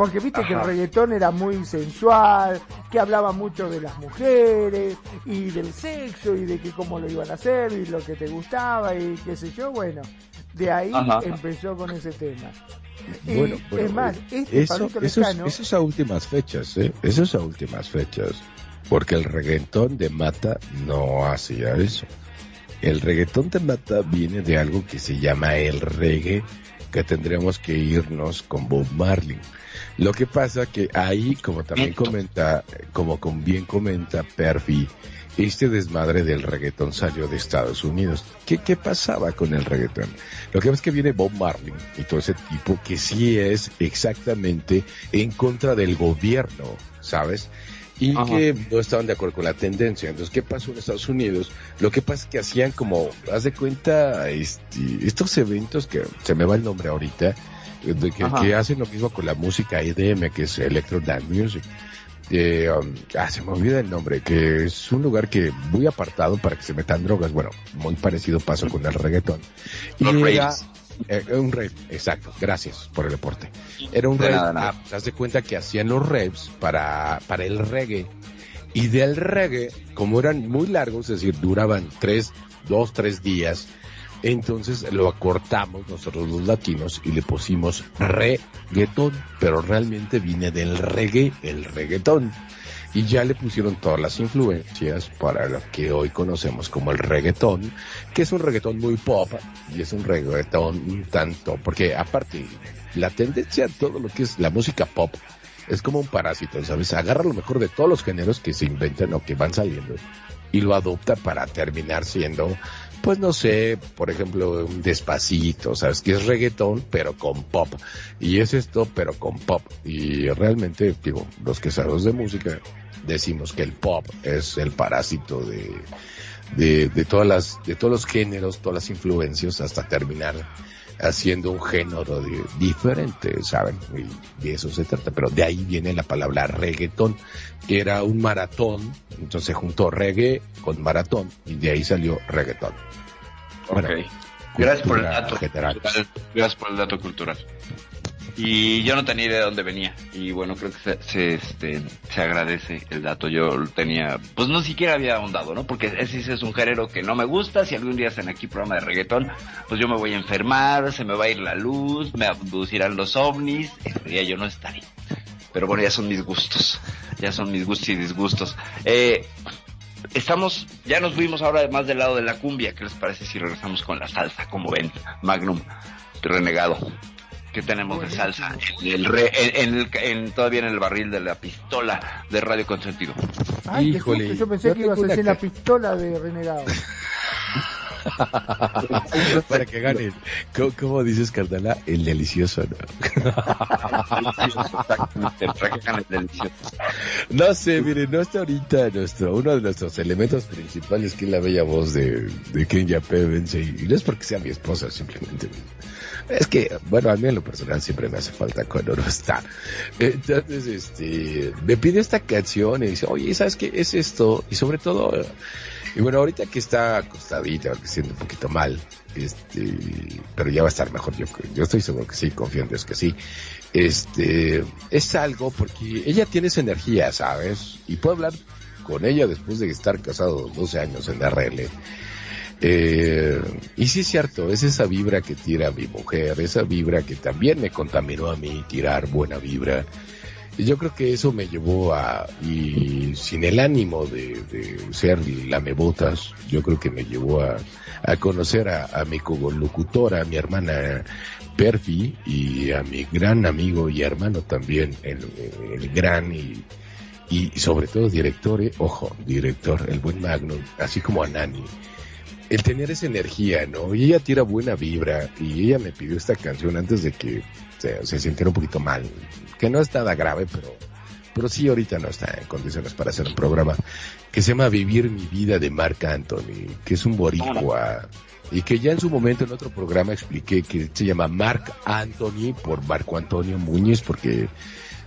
D: Porque viste que el reggaetón era muy sensual, que hablaba mucho de las mujeres y del sexo y de que cómo lo iban a hacer y lo que te gustaba y qué sé yo, bueno, de ahí
B: Ajá.
D: empezó con ese tema. Y
A: Bueno, bueno,
D: es más,
A: eh,
D: este
A: eso, eso, es, eso es a últimas fechas, ¿eh? Eso es a últimas fechas. Porque el reggaetón de Mata no hacía eso. El reggaetón de Mata viene de algo que se llama el reggae, que tendremos que irnos con Bob Marley. Lo que pasa que ahí, como también comenta, como con bien comenta Perfi, este desmadre del reggaetón salió de Estados Unidos. ¿Qué, qué pasaba con el reggaetón? Lo que pasa es que viene Bob Marley y todo ese tipo que sí es exactamente en contra del gobierno, ¿sabes? Y
B: Ajá.
A: que no estaban de acuerdo con la tendencia. Entonces, ¿qué pasó en Estados Unidos? Lo que pasa es que hacían como, haz de cuenta, este, estos eventos que se me va el nombre ahorita, de que, que hacen lo mismo con la música EDM, que es Electro Dance Music. Eh, um, ah, se me olvida el nombre, que es un lugar que muy apartado para que se metan drogas. Bueno, muy parecido pasó con el reggaetón. Y
B: Los
A: era eh, un rave, exacto. Gracias por el deporte. Era un rave. ah, haz de cuenta que hacían los raves para, para el reggae. Y del reggae, como eran muy largos, es decir, duraban tres, dos, tres días, entonces lo acortamos nosotros los latinos y le pusimos reggaetón, pero realmente viene del reggae, el reggaetón. Y ya le pusieron todas las influencias para lo que hoy conocemos como el reggaetón, que es un reggaetón muy pop y es un reggaetón tanto, porque aparte, la tendencia a todo lo que es la música pop es como un parásito, ¿sabes? Agarra lo mejor de todos los géneros que se inventan o que van saliendo y lo adopta para terminar siendo, pues no sé, por ejemplo, un despacito, ¿sabes? Que es reggaetón, pero con pop. Y es esto, pero con pop. Y realmente, digo, los que sabemos de música, decimos que el pop es el parásito de, de, de todas las, de todos los géneros, todas las influencias, hasta terminar haciendo un género de- diferente, ¿saben? Y de eso se trata, pero de ahí viene la palabra reggaetón, que era un maratón, entonces juntó reggae con maratón y de ahí salió reggaetón. Bueno,
B: Ok. Gracias por el dato.
A: general.
B: Gracias por el dato cultural. Y yo no tenía idea de dónde venía. Y bueno, creo que se, se, este, se agradece el dato. Yo tenía, pues no siquiera había ahondado, ¿no? Porque ese es un género que no me gusta. Si algún día hacen aquí programa de reggaetón, pues yo me voy a enfermar, se me va a ir la luz, me abducirán los ovnis. Ese día yo no estaré. Pero bueno, ya son mis gustos. Ya son mis gustos y disgustos. Eh, estamos, ya nos fuimos ahora más del lado de la cumbia. ¿Qué les parece si regresamos con la salsa? Como ven, Magnum, renegado. ¿Qué tenemos de salsa? En el re- en, en el- en- todavía en el barril de la pistola de Radio Consentido.
D: Ay,
A: Híjole,
D: yo pensé
A: yo
D: que ibas a decir la pistola de renegado.
A: Para que ganen. ¿Cómo, cómo dices, Cardala? El delicioso, ¿no?
B: Exactamente, para que gane el delicioso.
A: No sé, miren, no está ahorita nuestro, uno de nuestros elementos principales que es la bella voz de, de Kenya Pevensey. Y no es porque sea mi esposa, simplemente. Es que, bueno, a mí en lo personal siempre me hace falta cuando no está. Entonces, este, me pide esta canción y dice, oye, ¿sabes qué es esto? Y sobre todo, y bueno, ahorita que está acostadita, que siente un poquito mal, este, pero ya va a estar mejor, yo, yo estoy seguro que sí, confío en Dios que sí. Este, es algo porque ella tiene esa energía, ¿sabes? Y puedo hablar con ella después de estar casado 12 años en RL. Eh, y sí es cierto, es esa vibra que tira mi mujer, esa vibra que también me contaminó a mí tirar buena vibra. Y yo creo que eso me llevó a, y sin el ánimo de, de ser lamebotas, yo creo que me llevó a, a conocer a, mi colocutora, a mi hermana Perfi y a mi gran amigo y hermano también, el, el gran y, y sobre todo director, eh, ojo, director, el buen Magnum, así como a Nani el tener esa energía, ¿no? Y ella tira buena vibra y ella me pidió esta canción antes de que se, sintiera un poquito mal, que no es nada grave, pero, pero sí ahorita no está en condiciones para hacer un programa que se llama Vivir mi vida de Marc Anthony, que es un boricua y que ya en su momento en otro programa expliqué que se llama Marc Anthony por Marco Antonio Muñiz porque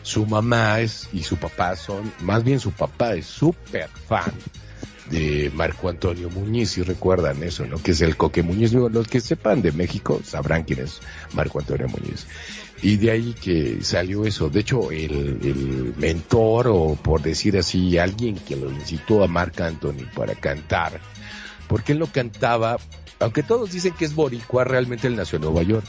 A: su mamá es y su papá son, más bien su papá es súper fan de Marco Antonio Muñiz, si recuerdan eso, ¿no? Que es el Coque Muñiz. Los que sepan de México sabrán quién es Marco Antonio Muñiz. Y de ahí que salió eso. De hecho, el, mentor, o por decir así, alguien que lo incitó a Marc Anthony para cantar, porque él no cantaba, aunque todos dicen que es boricua, realmente él nació en Nueva York.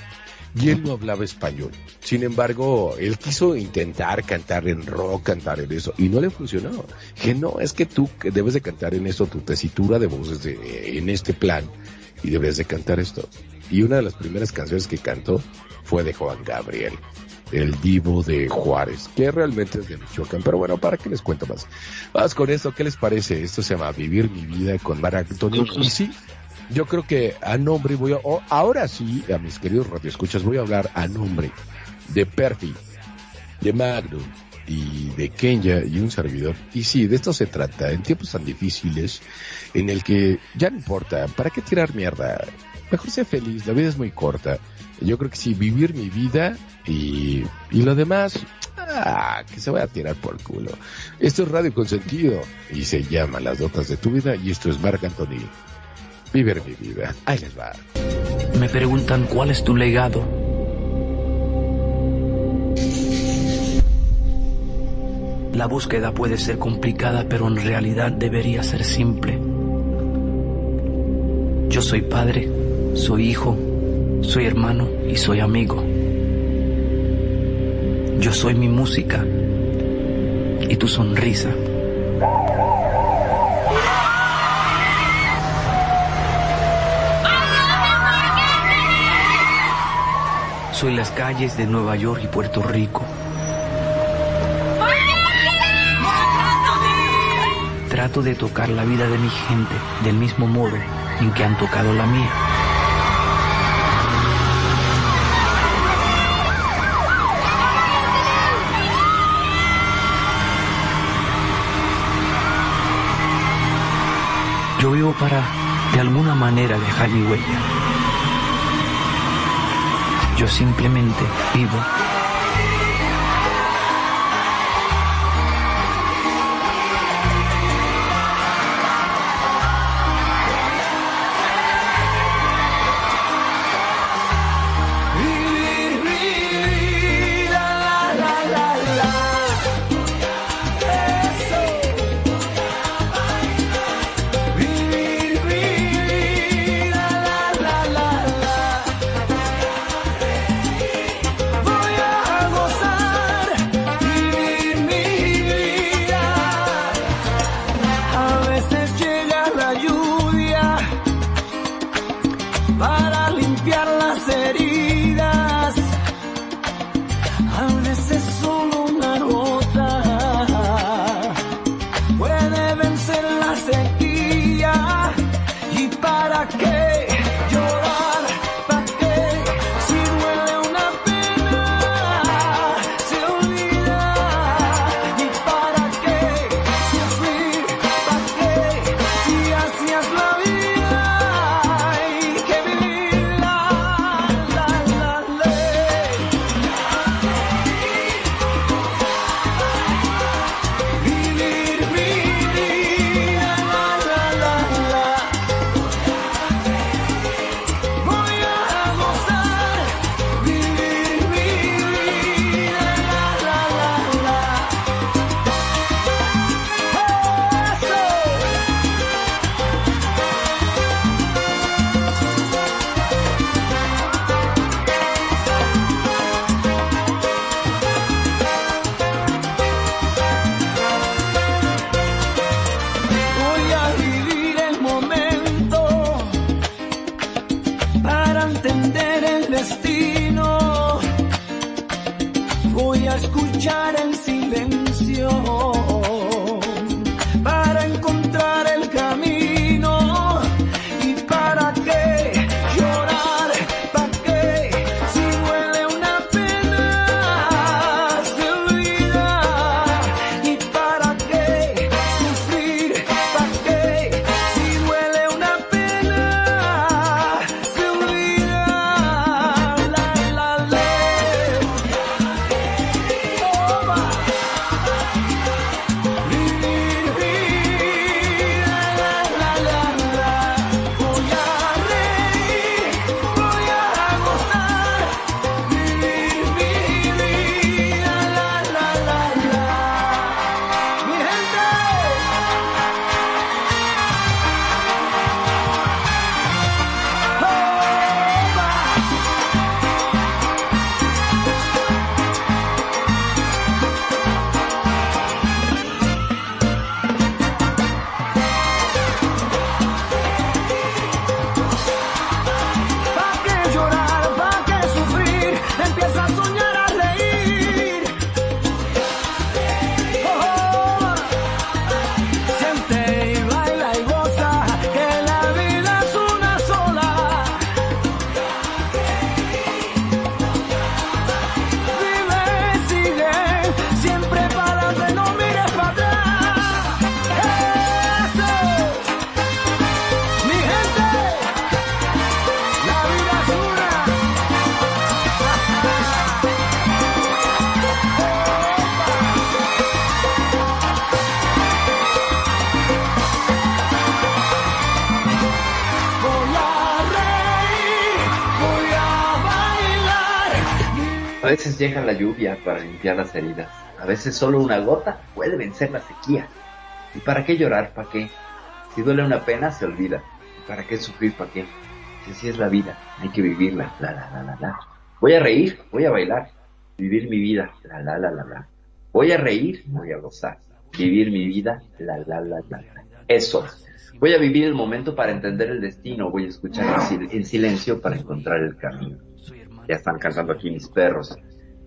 A: Y él no hablaba español. Sin embargo, él quiso intentar cantar en rock, cantar en eso, y no le funcionó. Que no, es que tú debes de cantar en esto, tu tesitura de voces de, en este plan, y debes de cantar esto. Y una de las primeras canciones que cantó fue de Juan Gabriel, el divo de Juárez, que realmente es de Michoacán. Pero bueno, ¿para qué les cuento más? Vamos con esto, ¿qué les parece? Esto se llama Vivir mi vida con Mar Antonio. Y sí, yo creo que a nombre voy a, o- ahora sí, a mis queridos radioescuchas, voy a hablar a nombre de Perfi, de Magnum y de Kenya y un servidor. Y sí, de esto se trata, en tiempos tan difíciles, en el que ya no importa, ¿para qué tirar mierda? Mejor ser feliz, la vida es muy corta. Yo creo que sí, vivir mi vida y, y lo demás, ah, que se vaya a tirar por el culo. Esto es Radio Consentido y se llama Las Dotas de tu Vida y esto es Marc Anthony. Vivir mi vida. Ahí les va.
K: Me preguntan cuál es tu legado. La búsqueda puede ser complicada, pero en realidad debería ser simple. Yo soy padre, soy hijo, soy hermano y soy amigo. Yo soy mi música y tu sonrisa. Soy las calles de Nueva York y Puerto Rico. Trato de tocar la vida de mi gente del mismo modo en que han tocado la mía. Yo vivo para, de alguna manera, dejar mi huella.
L: Yo simplemente vivo.
M: Bailar.
B: A veces llega la lluvia para limpiar las heridas. A veces solo una gota puede vencer la sequía. ¿Y para qué llorar? ¿Para qué? Si duele una pena, se olvida. ¿Y para qué sufrir? ¿Para qué? Si así es la vida, hay que vivirla. La, la, la, la, la. Voy a reír, voy a bailar. Vivir mi vida. La, la, la, la, la. Voy a reír, voy a gozar. Vivir mi vida. La, la, la, la, la. Eso. Voy a vivir el momento para entender el destino. Voy a escuchar sil- en silencio para encontrar el camino. Ya están cantando aquí mis perros.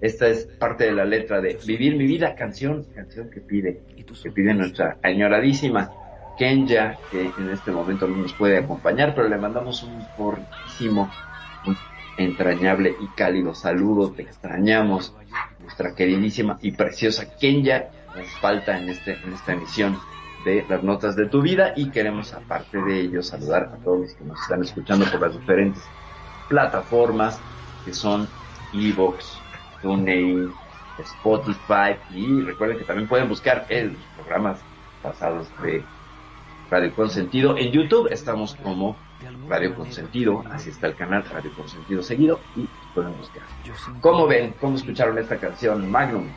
B: Esta es parte de la letra de Vivir mi vida, canción, canción que pide, que pide nuestra añoradísima Kenya, que en este momento no nos puede acompañar, pero le mandamos un fortísimo, un entrañable y cálido saludo, te extrañamos, nuestra queridísima y preciosa Kenya, nos falta en este, en esta emisión de las notas de tu vida y queremos aparte de ello saludar a todos los que nos están escuchando por las diferentes plataformas que son Evox, TuneIn, Spotify y recuerden que también pueden buscar el programas pasados de Radio Consentido. En YouTube estamos como Radio Consentido, así está el canal Radio Consentido seguido y pueden buscar. ¿Cómo ven? ¿Cómo escucharon esta canción Magnum?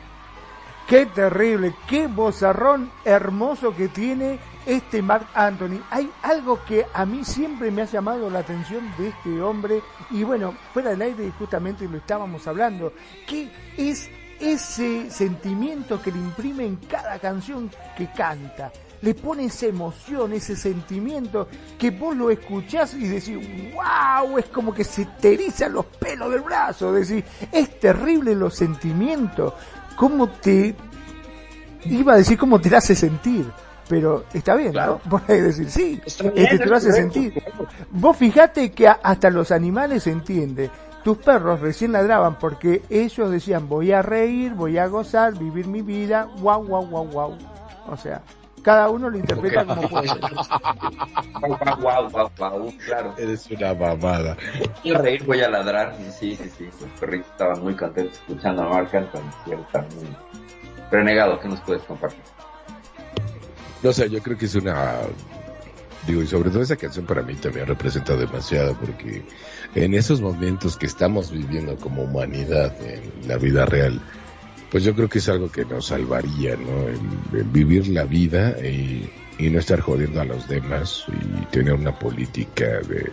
D: Qué terrible, qué bozarrón hermoso que tiene este Mark Anthony. Hay algo que a mí siempre me ha llamado la atención de este hombre y bueno, fuera del aire justamente lo estábamos hablando, que es ese sentimiento que le imprime en cada canción que canta. Le pone esa emoción, ese sentimiento que vos lo escuchás y decís, wow, es como que se te erizan los pelos del brazo. Decís, es terrible los sentimientos, cómo te, iba a decir cómo te hace sentir. Pero está bien,
B: Claro.
D: ¿no? Vos podés decir, sí,
B: bien,
D: este te lo hace
B: correcto,
D: sentir. Vos fijate que a- hasta los animales se entiende. Tus perros recién ladraban porque ellos decían voy a reír, voy a gozar, vivir mi vida, guau, guau, guau, guau. O sea, cada uno lo interpreta como puede.
B: Guau, guau, guau, guau, guau, claro.
A: Eres una mamada.
B: Voy a reír, voy a ladrar. Sí, sí, sí. Los perritos estaban muy contentos escuchando a. Y él está muy renegado. ¿Qué nos puedes compartir?
A: No sé, yo creo que es una... Digo, y sobre todo esa canción para mí también representa demasiado porque en esos momentos que estamos viviendo como humanidad en la vida real, pues yo creo que es algo que nos salvaría, ¿no? El, el vivir la vida y, y no estar jodiendo a los demás y tener una política de,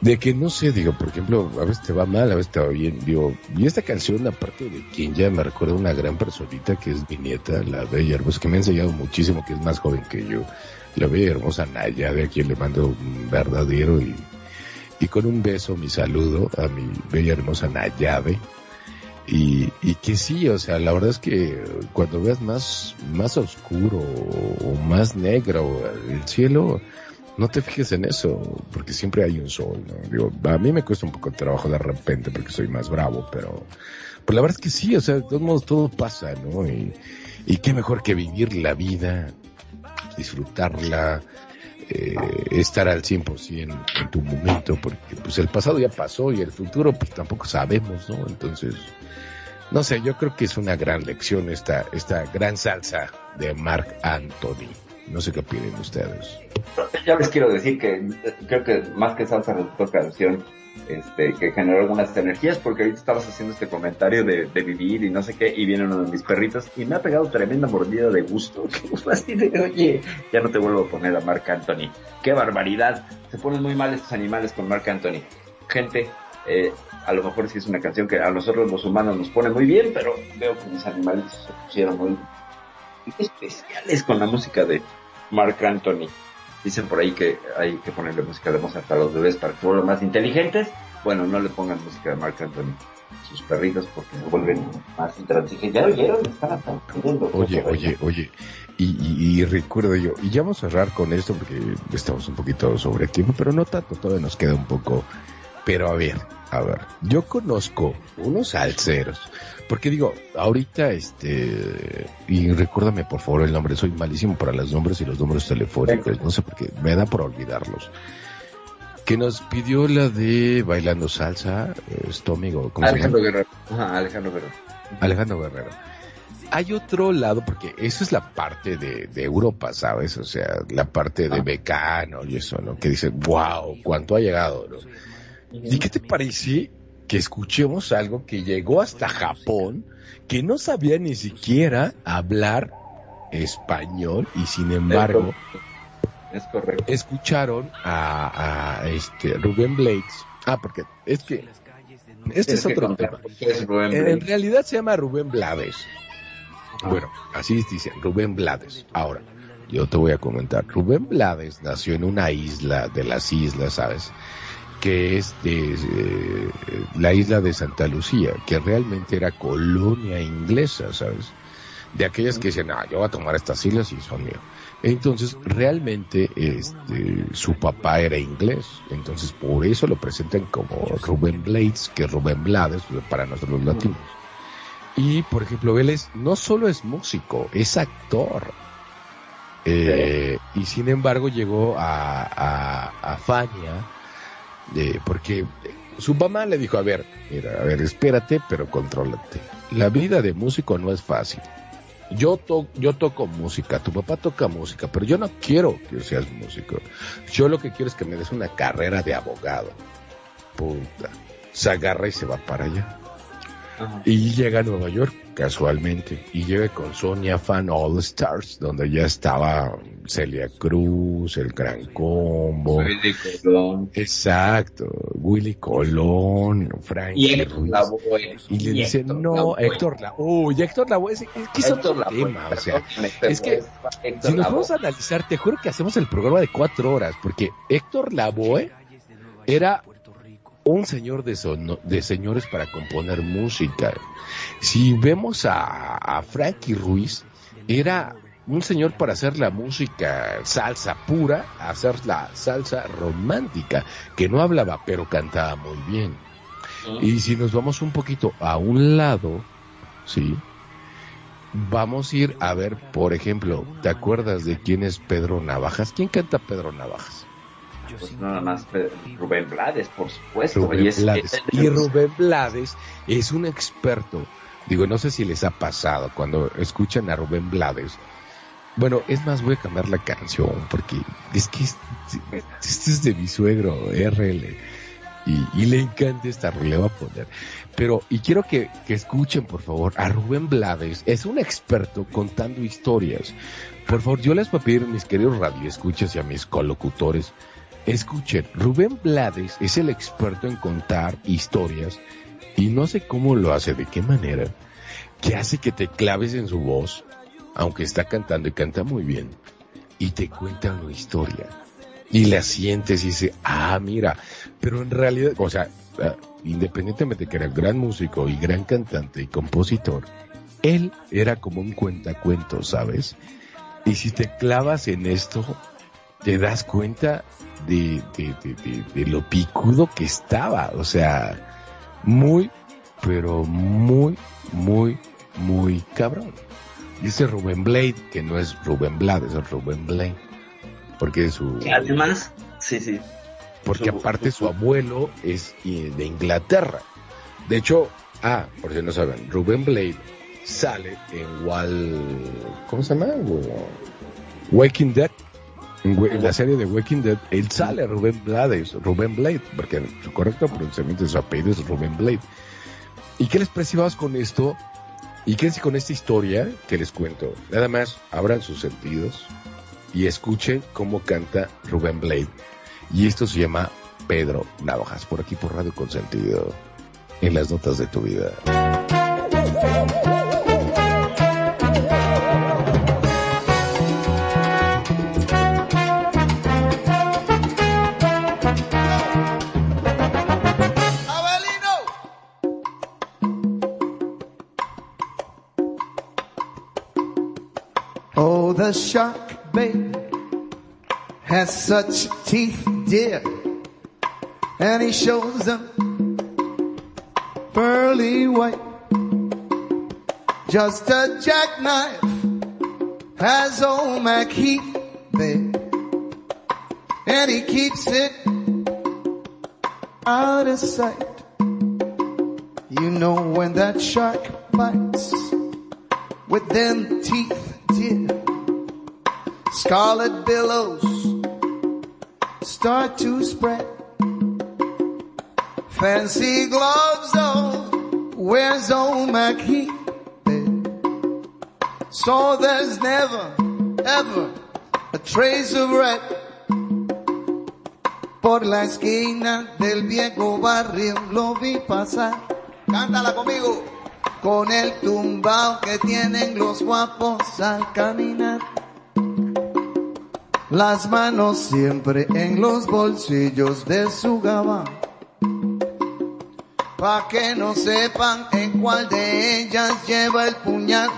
A: de que no sé, digo, por ejemplo, a veces te va mal, a veces te va bien, digo, y esta canción, aparte de quien ya me recuerda una gran personita que es mi nieta, la bella hermosa, que me ha enseñado muchísimo, que es más joven que yo, la bella hermosa Naya, de a quien le mando un verdadero y, y con un beso mi saludo a mi bella hermosa Nayade. Y, y que sí, o sea, la verdad es que cuando veas más, más oscuro o más negro el cielo, no te fijes en eso, porque siempre hay un sol. Digo, a mí me cuesta un poco de trabajo de repente porque soy más bravo, pero, pero la verdad es que sí, o sea, de todos modos todo pasa, ¿no? Y, y qué mejor que vivir la vida, disfrutarla, eh, estar al 100% en tu momento, porque pues el pasado ya pasó y el futuro pues tampoco sabemos, ¿no? Entonces, no sé, yo creo que es una gran lección esta, esta gran salsa de Mark Anthony. No sé qué opinen ustedes.
B: Ya les quiero decir que creo que más que salsa resultó canción este, que generó algunas energías porque ahorita estabas haciendo este comentario de, vivir y no sé qué y viene uno de mis perritos y me ha pegado tremenda mordida de gusto. Así de, oye, ya no te vuelvo a poner a Marc Anthony. ¡Qué barbaridad! Se ponen muy mal estos animales con Marc Anthony. Gente, eh, a lo mejor sí es una canción que a nosotros los humanos nos pone muy bien, pero veo que mis animales se pusieron muy especiales con la música de Marc Anthony. Dicen por ahí que hay que ponerle música de Mozart a los bebés para que vuelvan más inteligentes. Bueno, no le pongan música de Marc Anthony a sus perritos porque vuelven más intransigentes. ¿Ya oyeron? Están aprendiendo.
A: Oye, oye, oye. Y, y, y recuerdo yo, y ya vamos a cerrar con esto porque estamos un poquito sobre tiempo, pero no tanto, todavía nos queda un poco. Pero a ver, a ver, yo conozco unos salseros, porque digo, ahorita este, y recuérdame por favor el nombre, soy malísimo para los nombres y los números telefónicos, no sé por qué, me da por olvidarlos. Que nos pidió la de Bailando Salsa, es tu amigo, ¿cómo se llama?
B: Alejandro Guerrero. Ajá, Alejandro Guerrero.
A: Alejandro Guerrero. Hay otro lado, porque eso es la parte de, de Europa, ¿sabes? O sea, la parte de Mecano y eso, ¿no? Que dicen, wow, cuánto ha llegado, ¿no? ¿Y qué te parece que escuchemos algo que llegó hasta Japón, que no sabía ni siquiera hablar español y sin embargo
B: Es correcto.
A: escucharon a, a este Rubén Blades? Ah, porque es que este es otro tema.
B: es
A: En realidad se llama Rubén Blades. Bueno, así dicen, Rubén Blades. Ahora, yo te voy a comentar. Rubén Blades nació en una isla de las islas, ¿sabes? Que es de, eh, la isla de Santa Lucía, que realmente era colonia inglesa, ¿sabes? De aquellas que dicen, ah, yo voy a tomar estas islas y son mío. Entonces, realmente, este, su papá era inglés. Entonces, por eso lo presentan como Rubén Blades, que Rubén Blades, para nosotros los latinos. Y, por ejemplo, él es, no solo es músico, es actor. Eh, y sin embargo llegó a, a, a Fania, eh, porque su mamá le dijo, a ver, mira, a ver, espérate, pero contrólate. La vida de músico no es fácil. Yo, to yo toco música, tu papá toca música, pero yo no quiero que seas músico. Yo lo que quiero es que me des una carrera de abogado. Puta. Se agarra y se va para allá.
B: Ajá.
A: Y llega a Nueva York, casualmente. Y llega con Sonia Fan All Stars, donde ya estaba Celia Cruz, el Gran Combo.
B: Willy Colón.
A: Exacto. Willy Colón, Frankie
B: Y Héctor
A: Ruiz.
B: Lavoe.
A: Y le
B: Y
A: dice,
B: Héctor
A: no,
B: Lavoe.
A: Héctor Lavoe. Uy, Héctor Lavoe es, que es
B: Héctor
A: otro tema, o sea. es que Si nos vamos a analizar, te juro que hacemos el programa de cuatro horas, porque Héctor Lavoe era un señor de, de señores para componer música. Si vemos a, a Frankie Ruiz, era un señor para hacer la música salsa pura, hacer la salsa romántica, que no hablaba, pero cantaba muy bien. Y si nos vamos un poquito a un lado, sí, vamos a ir a ver, por ejemplo, ¿te acuerdas de quién es Pedro Navajas? ¿Quién canta Pedro Navajas?
B: Pues nada más Rubén Blades, por supuesto.
A: Rubén
B: y es,
A: Blades.
B: es-
A: Y Rubén Blades es un experto. Digo, no sé si les ha pasado cuando escuchan a Rubén Blades. Bueno, es más, voy a cambiar la canción porque es que es- este es de mi suegro, RL. Y, y le encanta esta le voy a poner. Pero, y quiero que, que escuchen, por favor, a Rubén Blades. Es un experto contando historias. Por favor, yo les voy a pedir a mis queridos radioescuchas y a mis colocutores, escuchen, Rubén Blades es el experto en contar historias y no sé cómo lo hace, de qué manera, que hace que te claves en su voz, aunque está cantando y canta muy bien, y te cuenta una historia. Y la sientes y dices, ah, mira, pero en realidad, o sea, ah, independientemente de que era gran músico y gran cantante y compositor, él era como un cuentacuentos, ¿sabes? Y si te clavas en esto, te das cuenta de, de, de, de- lo picudo que estaba. O sea, muy, pero muy, muy, muy cabrón. Dice Rubén Blade, que no es Rubén Blade, es Rubén Blade. Porque es su,
B: además, sí, sí.
A: porque
B: su-
A: aparte
B: su-
A: su abuelo es de Inglaterra. De hecho, ah, por si no saben, Rubén Blade sale en Wall, ¿cómo se llama? Waking Dead. En, la serie de Waking Dead, él sale Rubén Blades, Rubén Blade, porque su correcto pronunciamiento de su apellido es Rubén Blade. ¿Y qué les pareció con esto? Y quédense con esta historia que les cuento. Nada más abran sus sentidos y escuchen cómo canta Rubén Blade. Y esto se llama Pedro Navajas, por aquí por Radio Consentido, en las notas de tu vida.
N: The shark, babe, has such teeth, dear, and he shows them pearly white. Just a jackknife has old Mac Heath, babe, and he keeps it out of sight. You know when that shark bites with them teeth, dear, scarlet billows start to spread. Fancy gloves, oh, where's old Mac Heath? So there's never, ever a trace of red por la esquina del viejo barrio lo vi pasar. Cántala conmigo. Con el tumbao que tienen los guapos al caminar. Las manos siempre en los bolsillos de su gabán. Pa' que no sepan en cuál de ellas lleva el puñal.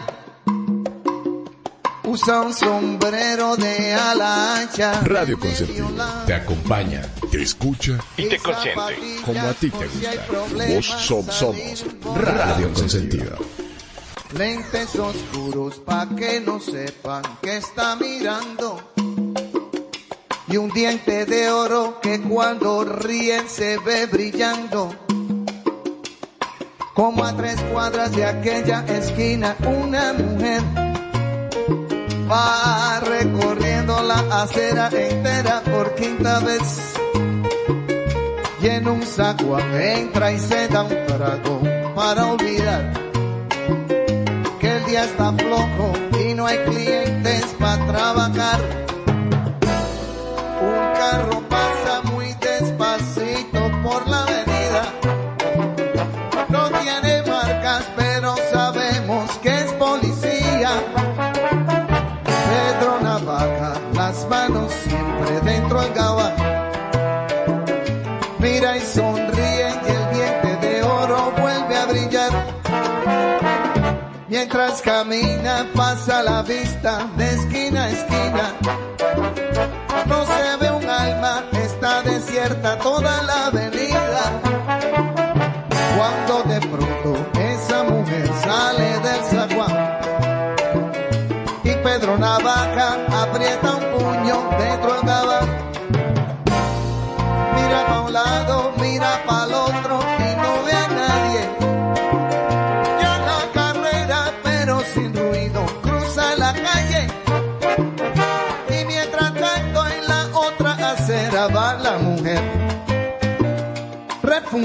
N: Usa un sombrero de ala ancha.
A: Radio Consentido te acompaña, te escucha
N: y te consiente.
A: como a ti te gusta. Vos som- somos Radio Consentido.
N: Lentes oscuros pa' que no sepan que está mirando. Y un diente de oro que cuando ríen se ve brillando. Como a tres cuadras de aquella esquina, una mujer va recorriendo la acera entera por quinta vez. Y en un saguán entra y se da un trago para olvidar que el día está flojo y no hay clientes para trabajar. Carro pasa muy despacito por la avenida. No tiene marcas, pero sabemos que es policía. Pedro Navaja, las manos siempre dentro del gabán. Mira y sonríe y el diente de oro vuelve a brillar. Mientras camina pasa la vista toda la avenida.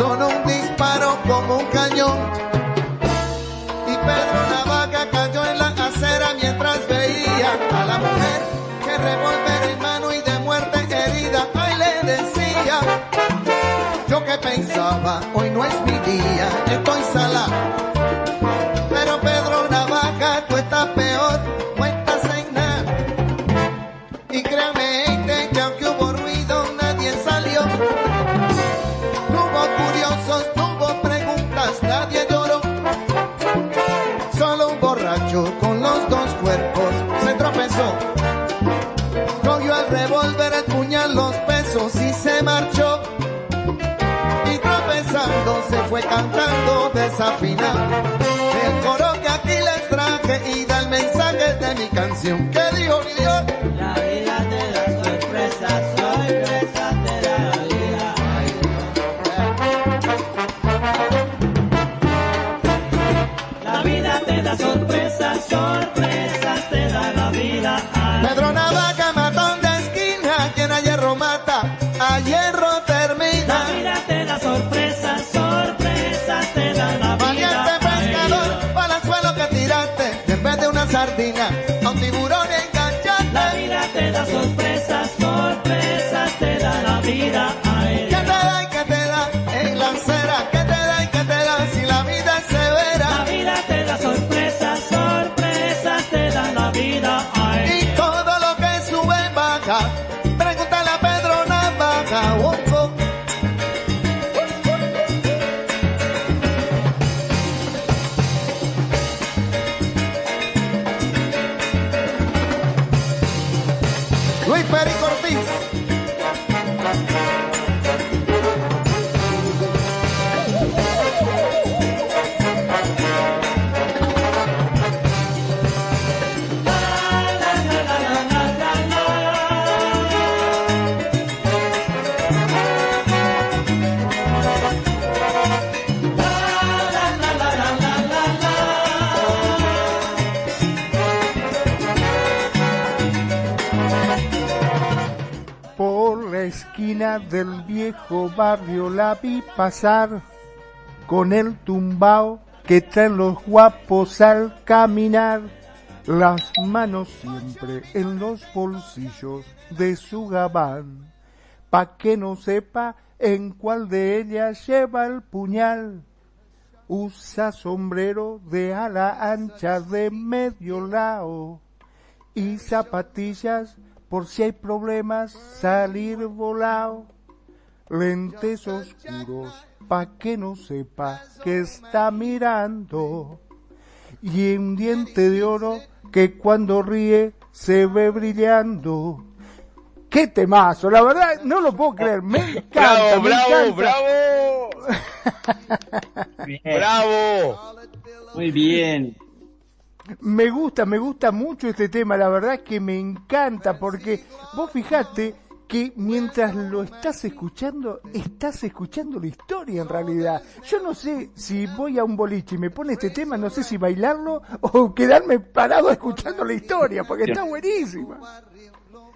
N: sonó un disparo como un cañón. Y Pedro Navaja cayó en la acera mientras veía a la mujer que revólver en mano y de muerte herida. Ay, le decía. Yo que pensaba, hoy no es mi día, estoy salado. Desafinado. El coro que aquí les traje y da el mensaje de mi canción.
D: Barrio la vi pasar con el tumbao que traen los guapos al caminar, las manos siempre en los bolsillos de su gabán. pa' que no sepa en cuál de ellas lleva el puñal. Usa sombrero de ala ancha de medio lado y zapatillas por si hay problemas salir volado. Lentes oscuros pa' que no sepa que está mirando y un diente de oro que cuando ríe se ve brillando. ¡Qué temazo! La verdad, no lo puedo creer. Me encanta,
A: ¡Bravo,
D: me
A: bravo,
D: encanta.
A: bravo! ¡Bravo!
B: Muy bien.
D: Me gusta, me gusta mucho este tema, la verdad es que me encanta porque vos fijate que mientras lo estás escuchando, estás escuchando la historia en realidad. Yo no sé si voy a un boliche y me pone este tema, no sé si bailarlo o quedarme parado escuchando la historia, porque está buenísima.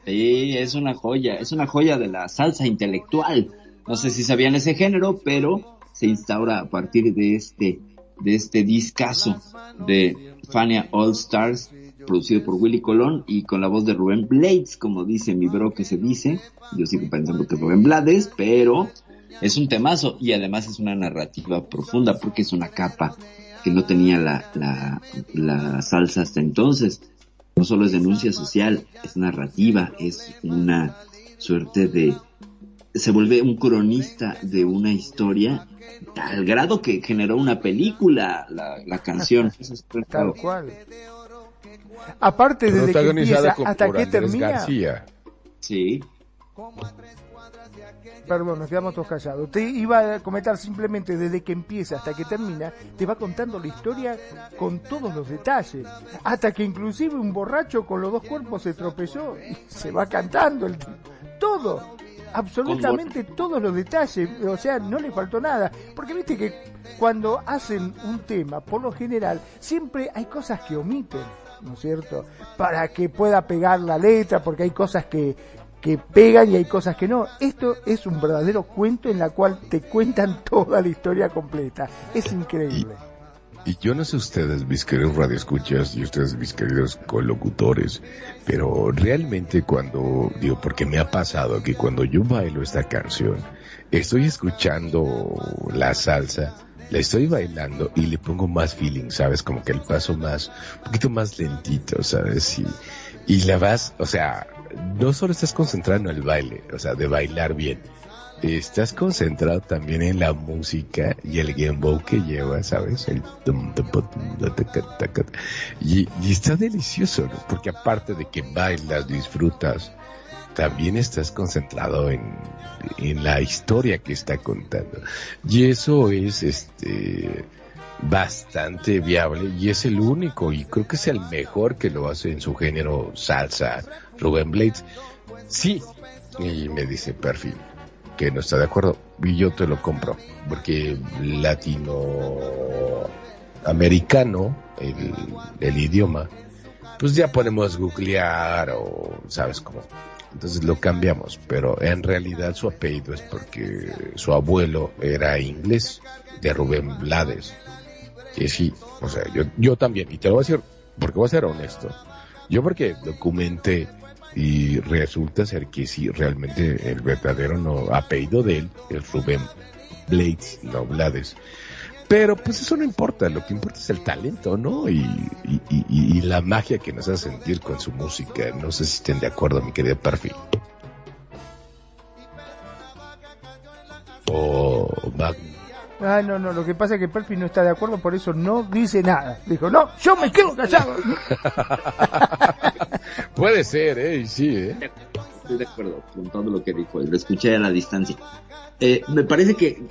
B: Sí, es una joya, es una joya de la salsa intelectual. No sé si sabían ese género, pero se instaura a partir de este, de este discazo de Fania All Stars, producido por Willy Colón y con la voz de Rubén Blades, como dice mi bro que se dice. Yo sigo pensando que es Rubén Blades, pero es un temazo y además es una narrativa profunda porque es una capa que no tenía la, la, la salsa hasta entonces. No solo es denuncia social, es narrativa, es una suerte de... Se vuelve un cronista de una historia al grado que generó una película, la, la canción. Eso es
D: Tal cual. Aparte, desde que empieza
A: con-
D: hasta que termina,
A: García.
B: Sí.
D: perdón, nos quedamos todos callados. Te iba a comentar simplemente desde que empieza hasta que termina, te va contando la historia con todos los detalles. Hasta que inclusive un borracho con los dos cuerpos se tropezó y se va cantando el. Todo. Absolutamente todos los detalles, o sea, no le faltó nada. Porque viste que cuando hacen un tema, por lo general, siempre hay cosas que omiten, ¿no es cierto? Para que pueda pegar la letra, porque hay cosas que, que pegan y hay cosas que no. Esto es un verdadero cuento en la cual te cuentan toda la historia completa. Es increíble.
A: Y yo no sé ustedes, mis queridos radioescuchas, y ustedes, mis queridos colocutores, pero realmente cuando, digo, porque me ha pasado que cuando yo bailo esta canción, estoy escuchando la salsa, la estoy bailando y le pongo más feeling, ¿sabes? Como que el paso más, un poquito más lentito, ¿sabes? Y, y la vas, o sea, no solo estás concentrado en el baile, o sea, de bailar bien, estás concentrado también en la música y el gamebow que lleva, ¿sabes? El y, y está delicioso, ¿no? Porque aparte de que bailas, disfrutas, también estás concentrado en, en la historia que está contando. Y eso es, este, bastante viable y es el único y creo que es el mejor que lo hace en su género salsa, Rubén Blades. Sí, y me dice Perfil que no está de acuerdo y yo te lo compro porque latino americano el, el idioma pues ya podemos googlear o sabes cómo entonces lo cambiamos pero en realidad su apellido es porque su abuelo era inglés de Rubén Blades que sí o sea yo yo también y te lo voy a decir porque voy a ser honesto yo porque documenté y resulta ser que sí, realmente el verdadero no, apellido de él es Rubén Blades, no Blades. Pero pues eso no importa, lo que importa es el talento, ¿no? Y, y, y, y la magia que nos hace sentir con su música. No sé si estén de acuerdo, mi querido Perfil. O Mag-
D: Ah, no, no, lo que pasa es que Perfi no está de acuerdo, por eso no dice nada. Dijo, no, yo me quedo callado.
A: Puede ser, ¿eh? Y Sí, ¿eh?
B: Estoy de acuerdo con todo lo que dijo, lo escuché a la distancia. Eh, me parece que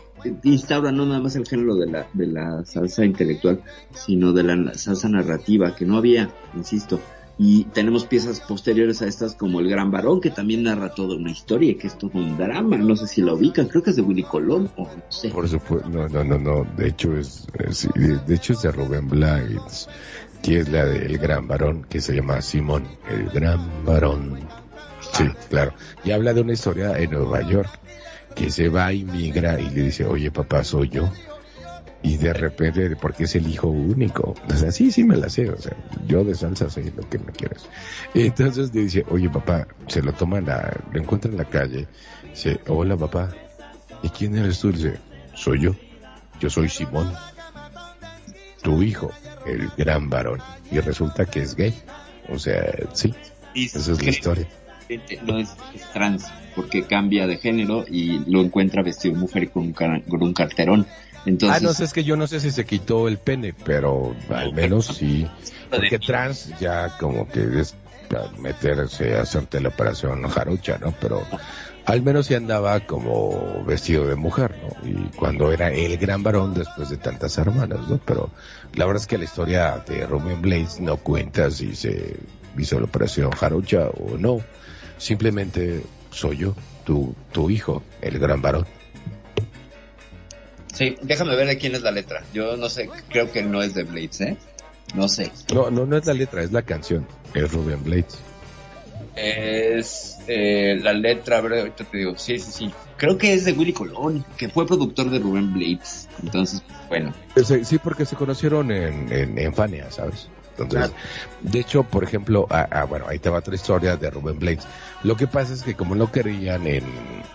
B: instaura no nada más el género de la, de la salsa intelectual, sino de la salsa narrativa, que no había, insisto. Y tenemos piezas posteriores a estas como El Gran Varón, que también narra toda una historia, que es todo un drama. No sé si lo ubican, creo que es de Willy Colón, o no sé.
A: Por supuesto, no, no, no, no, de hecho es, de hecho es de Rubén Blades, que es la del gran varón, que se llama Simón, el gran varón. Sí, claro. Y habla de una historia en Nueva York, que se va y migra y le dice, oye papá, soy yo. y de repente, porque es el hijo único, o sea, sí, sí me la sé, o sea, yo de salsa sé lo que me quieres. Entonces dice, oye papá, se lo toma, en la, lo encuentra en la calle, dice, hola papá, ¿y quién eres tú? Dice, soy yo, yo soy Simón, tu hijo, el gran varón, y resulta que es gay, o sea, sí, esa es la historia.
B: No es, es trans, porque cambia de género y lo encuentra vestido de mujer y con un, car- con un carterón. Entonces,
A: ah, no sé, es que yo no sé si se quitó el pene, pero al menos sí. Porque trans ya como que es meterse a hacerte la operación jarocha, ¿no? Pero al menos sí andaba como vestido de mujer, ¿no? Y cuando era el gran varón después de tantas hermanas, ¿no? Pero la verdad es que la historia de Rubén Blades no cuenta si se hizo la operación jarocha o no. Simplemente soy yo, tu, tu hijo, el gran varón.
B: sí, déjame ver de quién es la letra. Yo no sé, creo que no es de Blades, ¿eh? No sé.
A: No, no, no es la letra, es la canción. Es Rubén Blades.
B: Es eh, la letra, ahorita te digo. Sí, sí, sí. Creo que es de Willy Colón, que fue productor de Rubén Blades. Entonces, bueno.
A: Sí, sí, porque se conocieron en, en, en Fania, ¿sabes? Entonces, de hecho, por ejemplo, ah, ah, bueno, ahí te va otra historia de Rubén Blades. Lo que pasa es que como no querían en,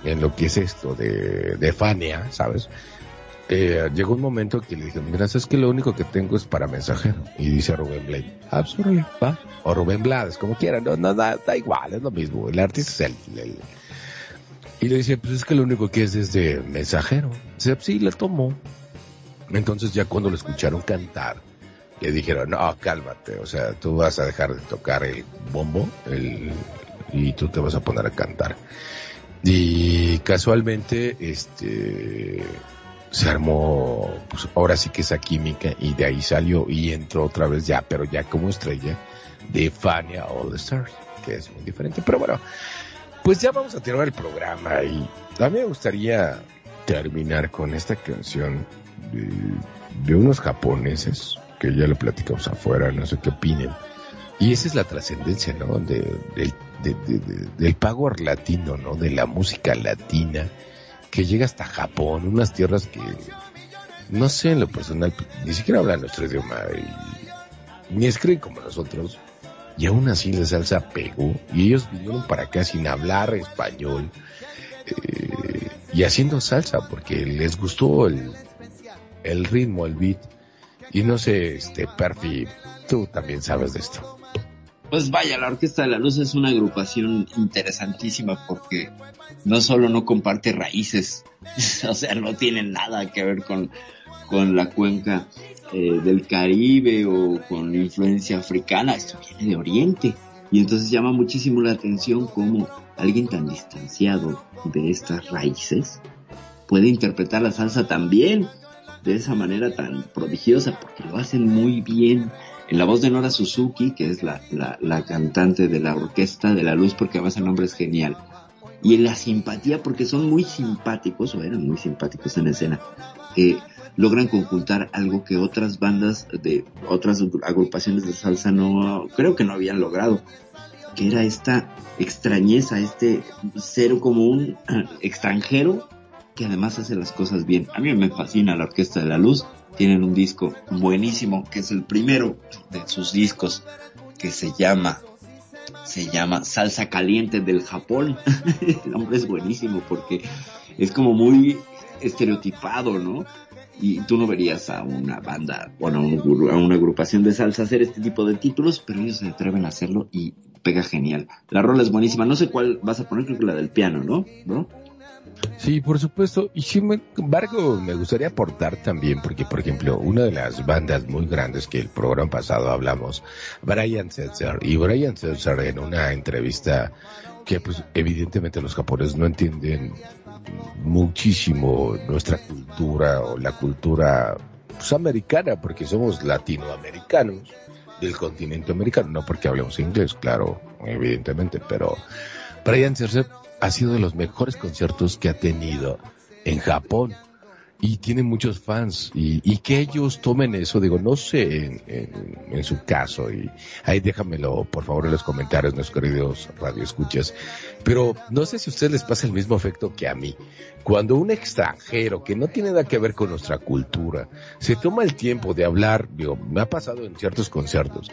A: en lo que es esto de, de Fania, ¿sabes? Eh, llegó un momento que le dijeron, mira, es que lo único que tengo es para mensajero. Y dice Rubén Blades, ah, pues, va. O Rubén Blades, como quieran, no, no, da, da igual, es lo mismo. El artista es el, el- Y le dice, pues es que lo único que es es de mensajero. Dice, sí, le tomo. Entonces ya cuando lo escucharon cantar, le dijeron, no, cálmate, o sea, tú vas a dejar de tocar el bombo el, y tú te vas a poner a cantar. Y casualmente, este, se armó, pues ahora sí que esa química y de ahí salió y entró otra vez ya, pero ya como estrella de Fania All Stars, que es muy diferente. Pero bueno, pues ya vamos a terminar el programa y a mí me gustaría terminar con esta canción de, de unos japoneses que ya lo platicamos afuera, no sé qué opinen. Y esa es la trascendencia, ¿no? De, de- de- de- del power latino, ¿no? De la música latina que llega hasta Japón, unas tierras que, no sé, en lo personal, ni siquiera hablan nuestro idioma ni escriben como nosotros. Y aún así la salsa pegó y ellos vinieron para acá sin hablar español eh, y haciendo salsa porque les gustó el, el ritmo, el beat. Y no sé, este, Perfi, tú también sabes de esto.
B: Pues vaya, la Orquesta de la Luz es una agrupación interesantísima porque no solo no comparte raíces, o sea, no tiene nada que ver con, con la cuenca eh, del Caribe o con influencia africana, esto viene de Oriente. Y entonces llama muchísimo la atención cómo alguien tan distanciado de estas raíces puede interpretar la salsa también de esa manera tan prodigiosa porque lo hacen muy bien en la voz de Nora Suzuki, que es la, la, cantante de la Orquesta de la Luz, porque además el nombre es genial. Y en la simpatía, porque son muy simpáticos, o eran muy simpáticos en escena, que logran conjuntar algo que otras bandas de otras agrupaciones de salsa no, creo que no habían logrado, que era esta extrañeza, este ser como un eh, extranjero que además hace las cosas bien. A mí me fascina la Orquesta de la Luz. Tienen un disco buenísimo, que es el primero de sus discos, que se llama, se llama Salsa Caliente del Japón. el nombre es buenísimo porque es como muy estereotipado, ¿no? Y tú no verías a una banda, bueno, a una agrupación de salsa hacer este tipo de títulos, pero ellos se atreven a hacerlo y pega genial. La rola es buenísima. No sé cuál vas a poner, creo que la del piano, ¿no? ¿No?
A: Sí, por supuesto. Y sin embargo, me gustaría aportar también, porque, por ejemplo, una de las bandas muy grandes que el programa pasado hablamos, Brian Setzer, y Brian Setzer en una entrevista que, pues, evidentemente los japoneses no entienden muchísimo nuestra cultura o la cultura pues, americana, porque somos latinoamericanos del continente americano, no porque hablemos inglés, claro, evidentemente, pero Brian Setzer ha sido de los mejores conciertos que ha tenido en Japón. y tiene muchos fans y, y que ellos tomen eso, digo, no sé en, en, en su caso y ahí déjamelo por favor en los comentarios, nuestros queridos radioescuchas, pero no sé si a ustedes les pasa el mismo efecto que a mí. Cuando un extranjero que no tiene nada que ver con nuestra cultura se toma el tiempo de hablar, digo, me ha pasado en ciertos conciertos,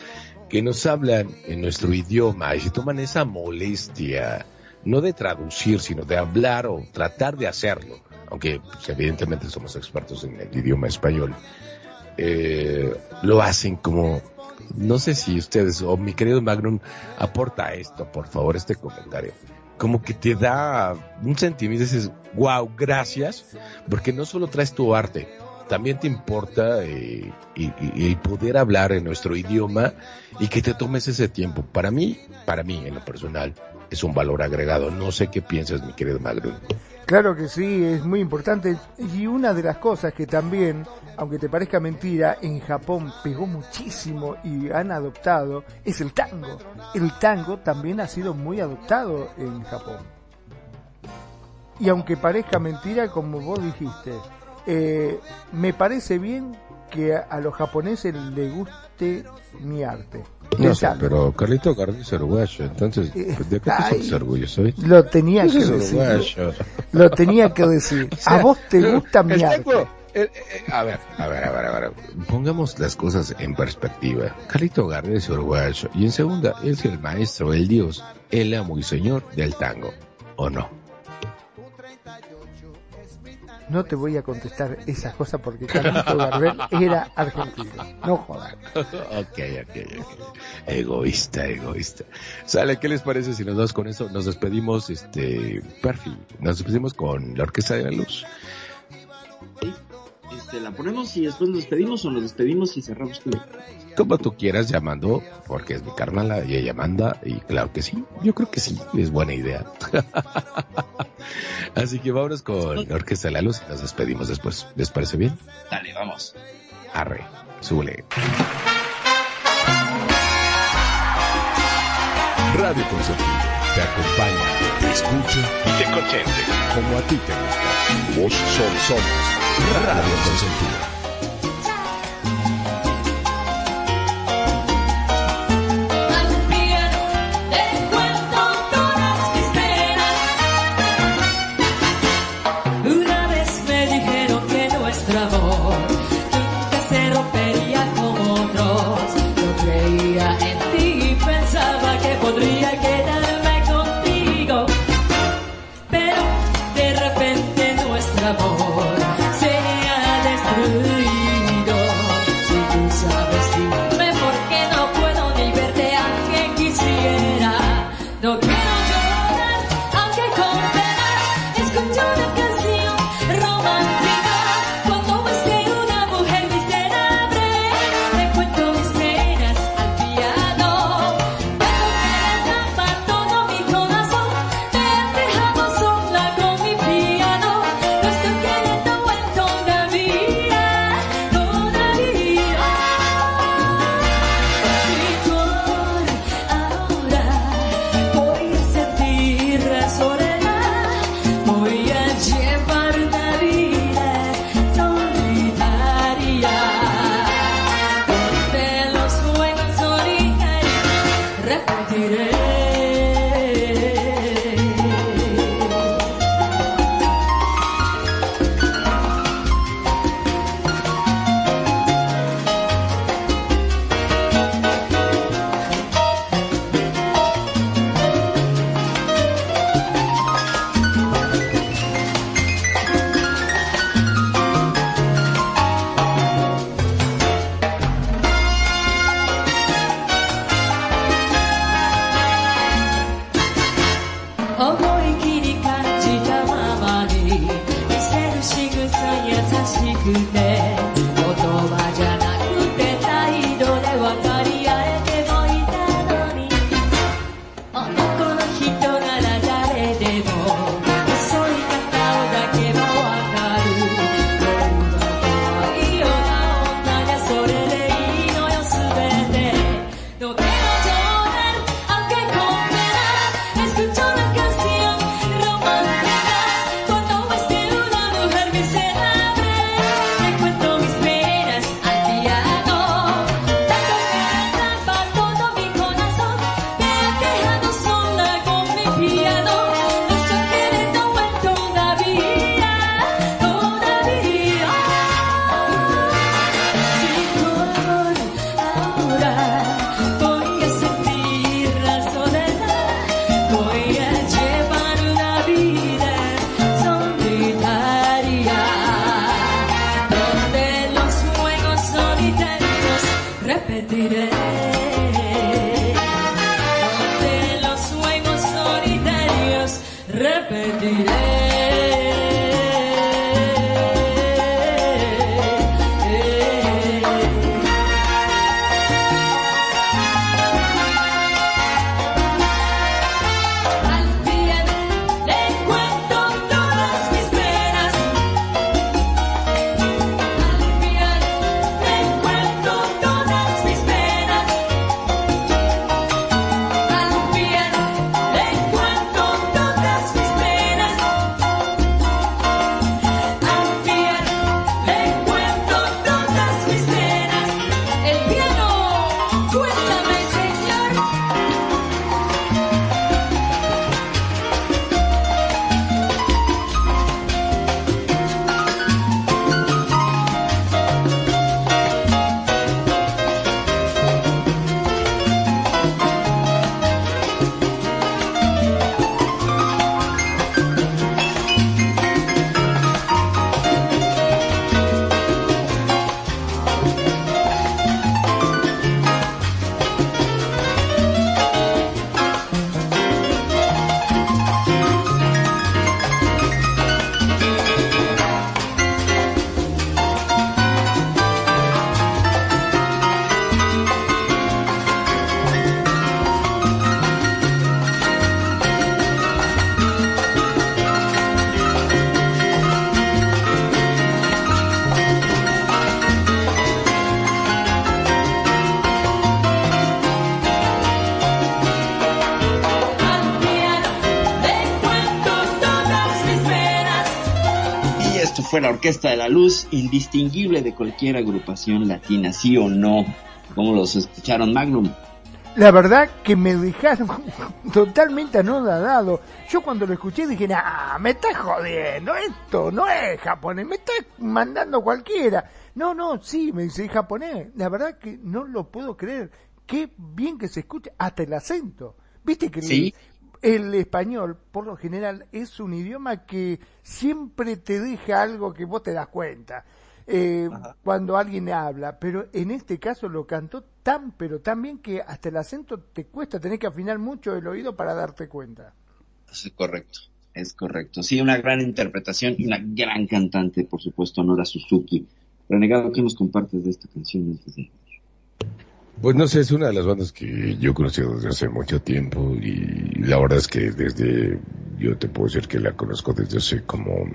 A: que nos hablan en nuestro idioma y se toman esa molestia, no de traducir, sino de hablar o tratar de hacerlo, aunque pues, evidentemente somos expertos en el idioma español, eh, lo hacen como, no sé si ustedes o mi querido Magnum aporta esto, por favor, este comentario. Como que te da un sentimiento, dices, wow, gracias, porque no solo traes tu arte, también te importa eh, y, poder hablar en nuestro idioma y que te tomes ese tiempo. Para mí, para mí en lo personal, es un valor agregado. No sé qué piensas, mi querido Magnum.
D: Claro que sí, es muy importante. Y una de las cosas que también, aunque te parezca mentira, en Japón pegó muchísimo y han adoptado, es el tango. El tango también ha sido muy adoptado en Japón. Y aunque parezca mentira, como vos dijiste, eh, me parece bien que a, a los japoneses les guste mi arte.
A: No sé, pero Carlito García es uruguayo, entonces, pues, ¿de qué
D: ay.
A: orgulloso? eh?
D: Lo tenía que decir.
A: uruguayo.
D: Lo tenía que decir.
A: O sea,
D: A vos te gusta mi arte.
A: el- eh, a ver, a ver, a ver, a ver. Pongamos las cosas en perspectiva. Carlito Gardel es uruguayo. Y en segunda, es el maestro, el dios, el amo y señor del tango. ¿O no?
D: No te voy a contestar esas cosas porque Carlito Gardel era argentino. No jodas.
A: ok, ok, ok. Egoísta, egoísta. Sale, ¿qué les parece si nos vamos con eso? Nos despedimos, este, Perfi. Nos despedimos con la Orquesta de la Luz.
O: Este, la ponemos y después nos despedimos o nos despedimos y cerramos con
A: Como tú quieras, llamando, porque es mi carnala y ella manda, y claro que sí, yo creo que sí, es buena idea. Así que vámonos con Orquesta de la Luz y nos despedimos después. ¿Les parece bien?
O: Dale, vamos.
A: Arre, súbele. Radio Consentido te acompaña, te escucha y te consiente como a ti te gusta. Vos son, somos Radio Consentido.
B: Fue la Orquesta de la Luz, indistinguible de cualquier agrupación latina, sí o no. ¿Cómo los escucharon, Magnum?
D: La verdad que me dejaron totalmente anodadado. Yo cuando lo escuché dije, nah, me estás jodiendo, esto no es japonés, me estás mandando cualquiera. No, no, sí, me dice "es japonés. La verdad que no lo puedo creer. Qué bien que se escucha, hasta el acento. Viste que
B: Sí.
D: El, español, por lo general, es un idioma que siempre te deja algo que vos te das cuenta. eh, cuando alguien habla, pero en este caso lo cantó tan pero tan bien que hasta el acento te cuesta, tenés que afinar mucho el oído para darte cuenta.
B: Es correcto, es correcto. Sí, una gran interpretación y una gran cantante, por supuesto, Nora Suzuki. Renegado, ¿qué nos compartes de esta canción antes de-
A: Pues no sé, es una de las bandas que yo he conocido desde hace mucho tiempo y la verdad es que desde, yo te puedo decir que la conozco desde hace como,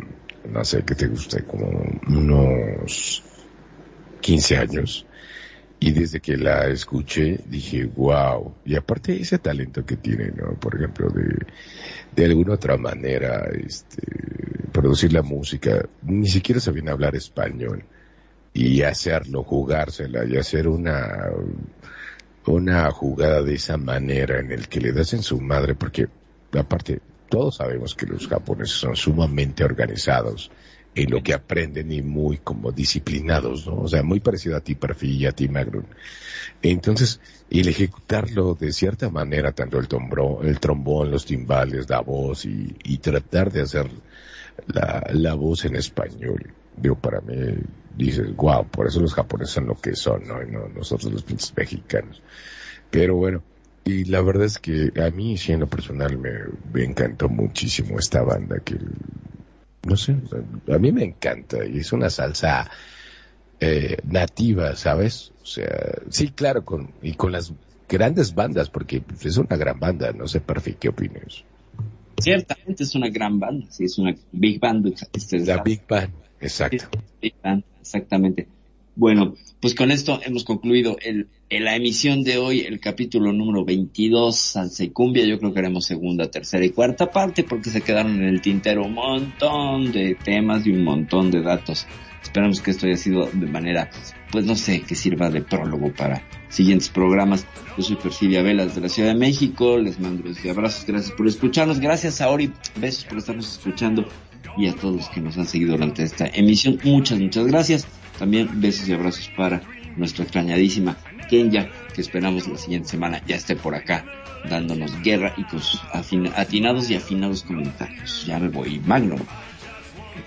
A: no sé, ¿qué te gusta? Como unos 15 años. Y desde que la escuché dije, wow. Y aparte ese talento que tiene, ¿no? Por ejemplo, de, de alguna otra manera, este, producir la música. Ni siquiera sabían hablar español. Y hacerlo, jugársela y hacer una, una jugada de esa manera en el que le das en su madre, porque aparte todos sabemos que los japoneses son sumamente organizados en lo que aprenden y muy como disciplinados, ¿no? O sea, muy parecido a ti, Perfil, y a ti, Magnum. Entonces, el ejecutarlo de cierta manera, tanto el, tombro, el trombón, los timbales, la voz y, tratar de hacer la voz en español, digo, para mí, dices, wow, por eso los japoneses son lo que son, ¿no? Y no nosotros los pinches mexicanos. Pero bueno, y la verdad es que a mí, sí, en lo personal, me, me encantó muchísimo esta banda que, no sé, a mí me encanta y es una salsa eh, nativa, ¿sabes? O sea, sí, claro, con, y con las grandes bandas, porque pues, es una gran banda, no sé, Perfi, ¿qué opinas?
B: Ciertamente es una gran banda, sí, es una big band. Este es
A: La Big Band, exacto.
B: Exactamente. Bueno, pues con esto hemos concluido el, la emisión de hoy, el capítulo número 22, Salsa y Cumbia. Yo creo que haremos segunda, tercera y cuarta parte porque se quedaron en el tintero un montón de temas y un montón de datos. Esperamos que esto haya sido de manera, pues no sé, que sirva de prólogo para siguientes programas. Yo soy Perfidia Velas de la Ciudad de México. Les mando y abrazos. Gracias por escucharnos. Gracias a Ori. Besos por estarnos escuchando. Y a todos los que nos han seguido durante esta emisión. Muchas, muchas gracias. También besos y abrazos para nuestra extrañadísima Kenya, que esperamos la siguiente semana ya esté por acá dándonos guerra y con sus atinados y afinados comentarios. Ya me voy, Magno.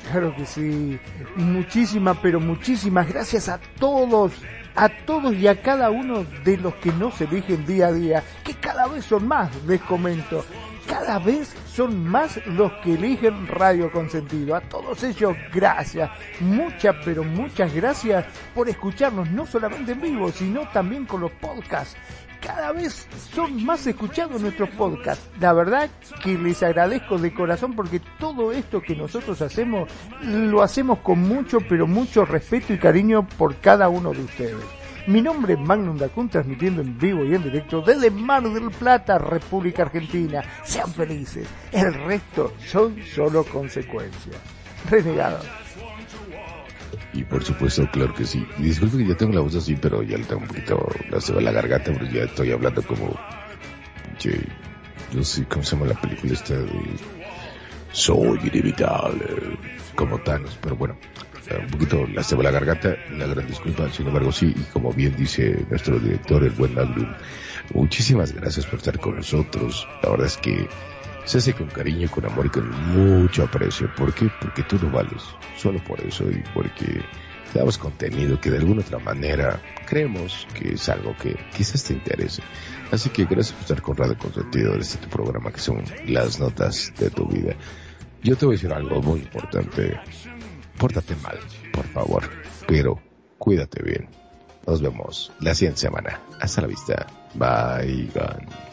D: Claro que sí. Muchísimas, pero muchísimas gracias a todos, a todos y a cada uno de los que nos eligen día a día, que cada vez son más, les comento. Cada vez son más los que eligen Radio Consentido. A todos ellos, gracias. Muchas, pero muchas gracias por escucharnos, no solamente en vivo, sino también con los podcasts. Cada vez son más escuchados nuestros podcasts. La verdad que les agradezco de corazón porque todo esto que nosotros hacemos lo hacemos con mucho, pero mucho respeto y cariño por cada uno de ustedes. Mi nombre es Magnum Dacun, transmitiendo en vivo y en directo desde Mar del Plata, República Argentina. Sean felices. El resto son solo consecuencias. Renegados.
A: Y por supuesto, claro que sí. Disculpe que ya tengo la voz así, pero ya le tengo un poquito la, se va la garganta, pero ya estoy hablando como... Che, no sé cómo se llama la película esta de... Soy inevitable, como Thanos, pero bueno, un poquito la se va la garganta, una gran disculpa, sin embargo sí, y como bien dice nuestro director, el buen Magnum, muchísimas gracias por estar con nosotros. La verdad es que se hace con cariño, con amor y con mucho aprecio. ¿Por qué? Porque tú lo vales. Solo por eso y porque te damos contenido que de alguna otra manera creemos que es algo que quizás te interese. Así que gracias por estar con Radio Consentido este tu programa que son las notas de tu vida. Yo te voy a decir algo muy importante. Pórtate mal, por favor, pero cuídate bien. Nos vemos la siguiente semana. Hasta la vista. Bye. Gone.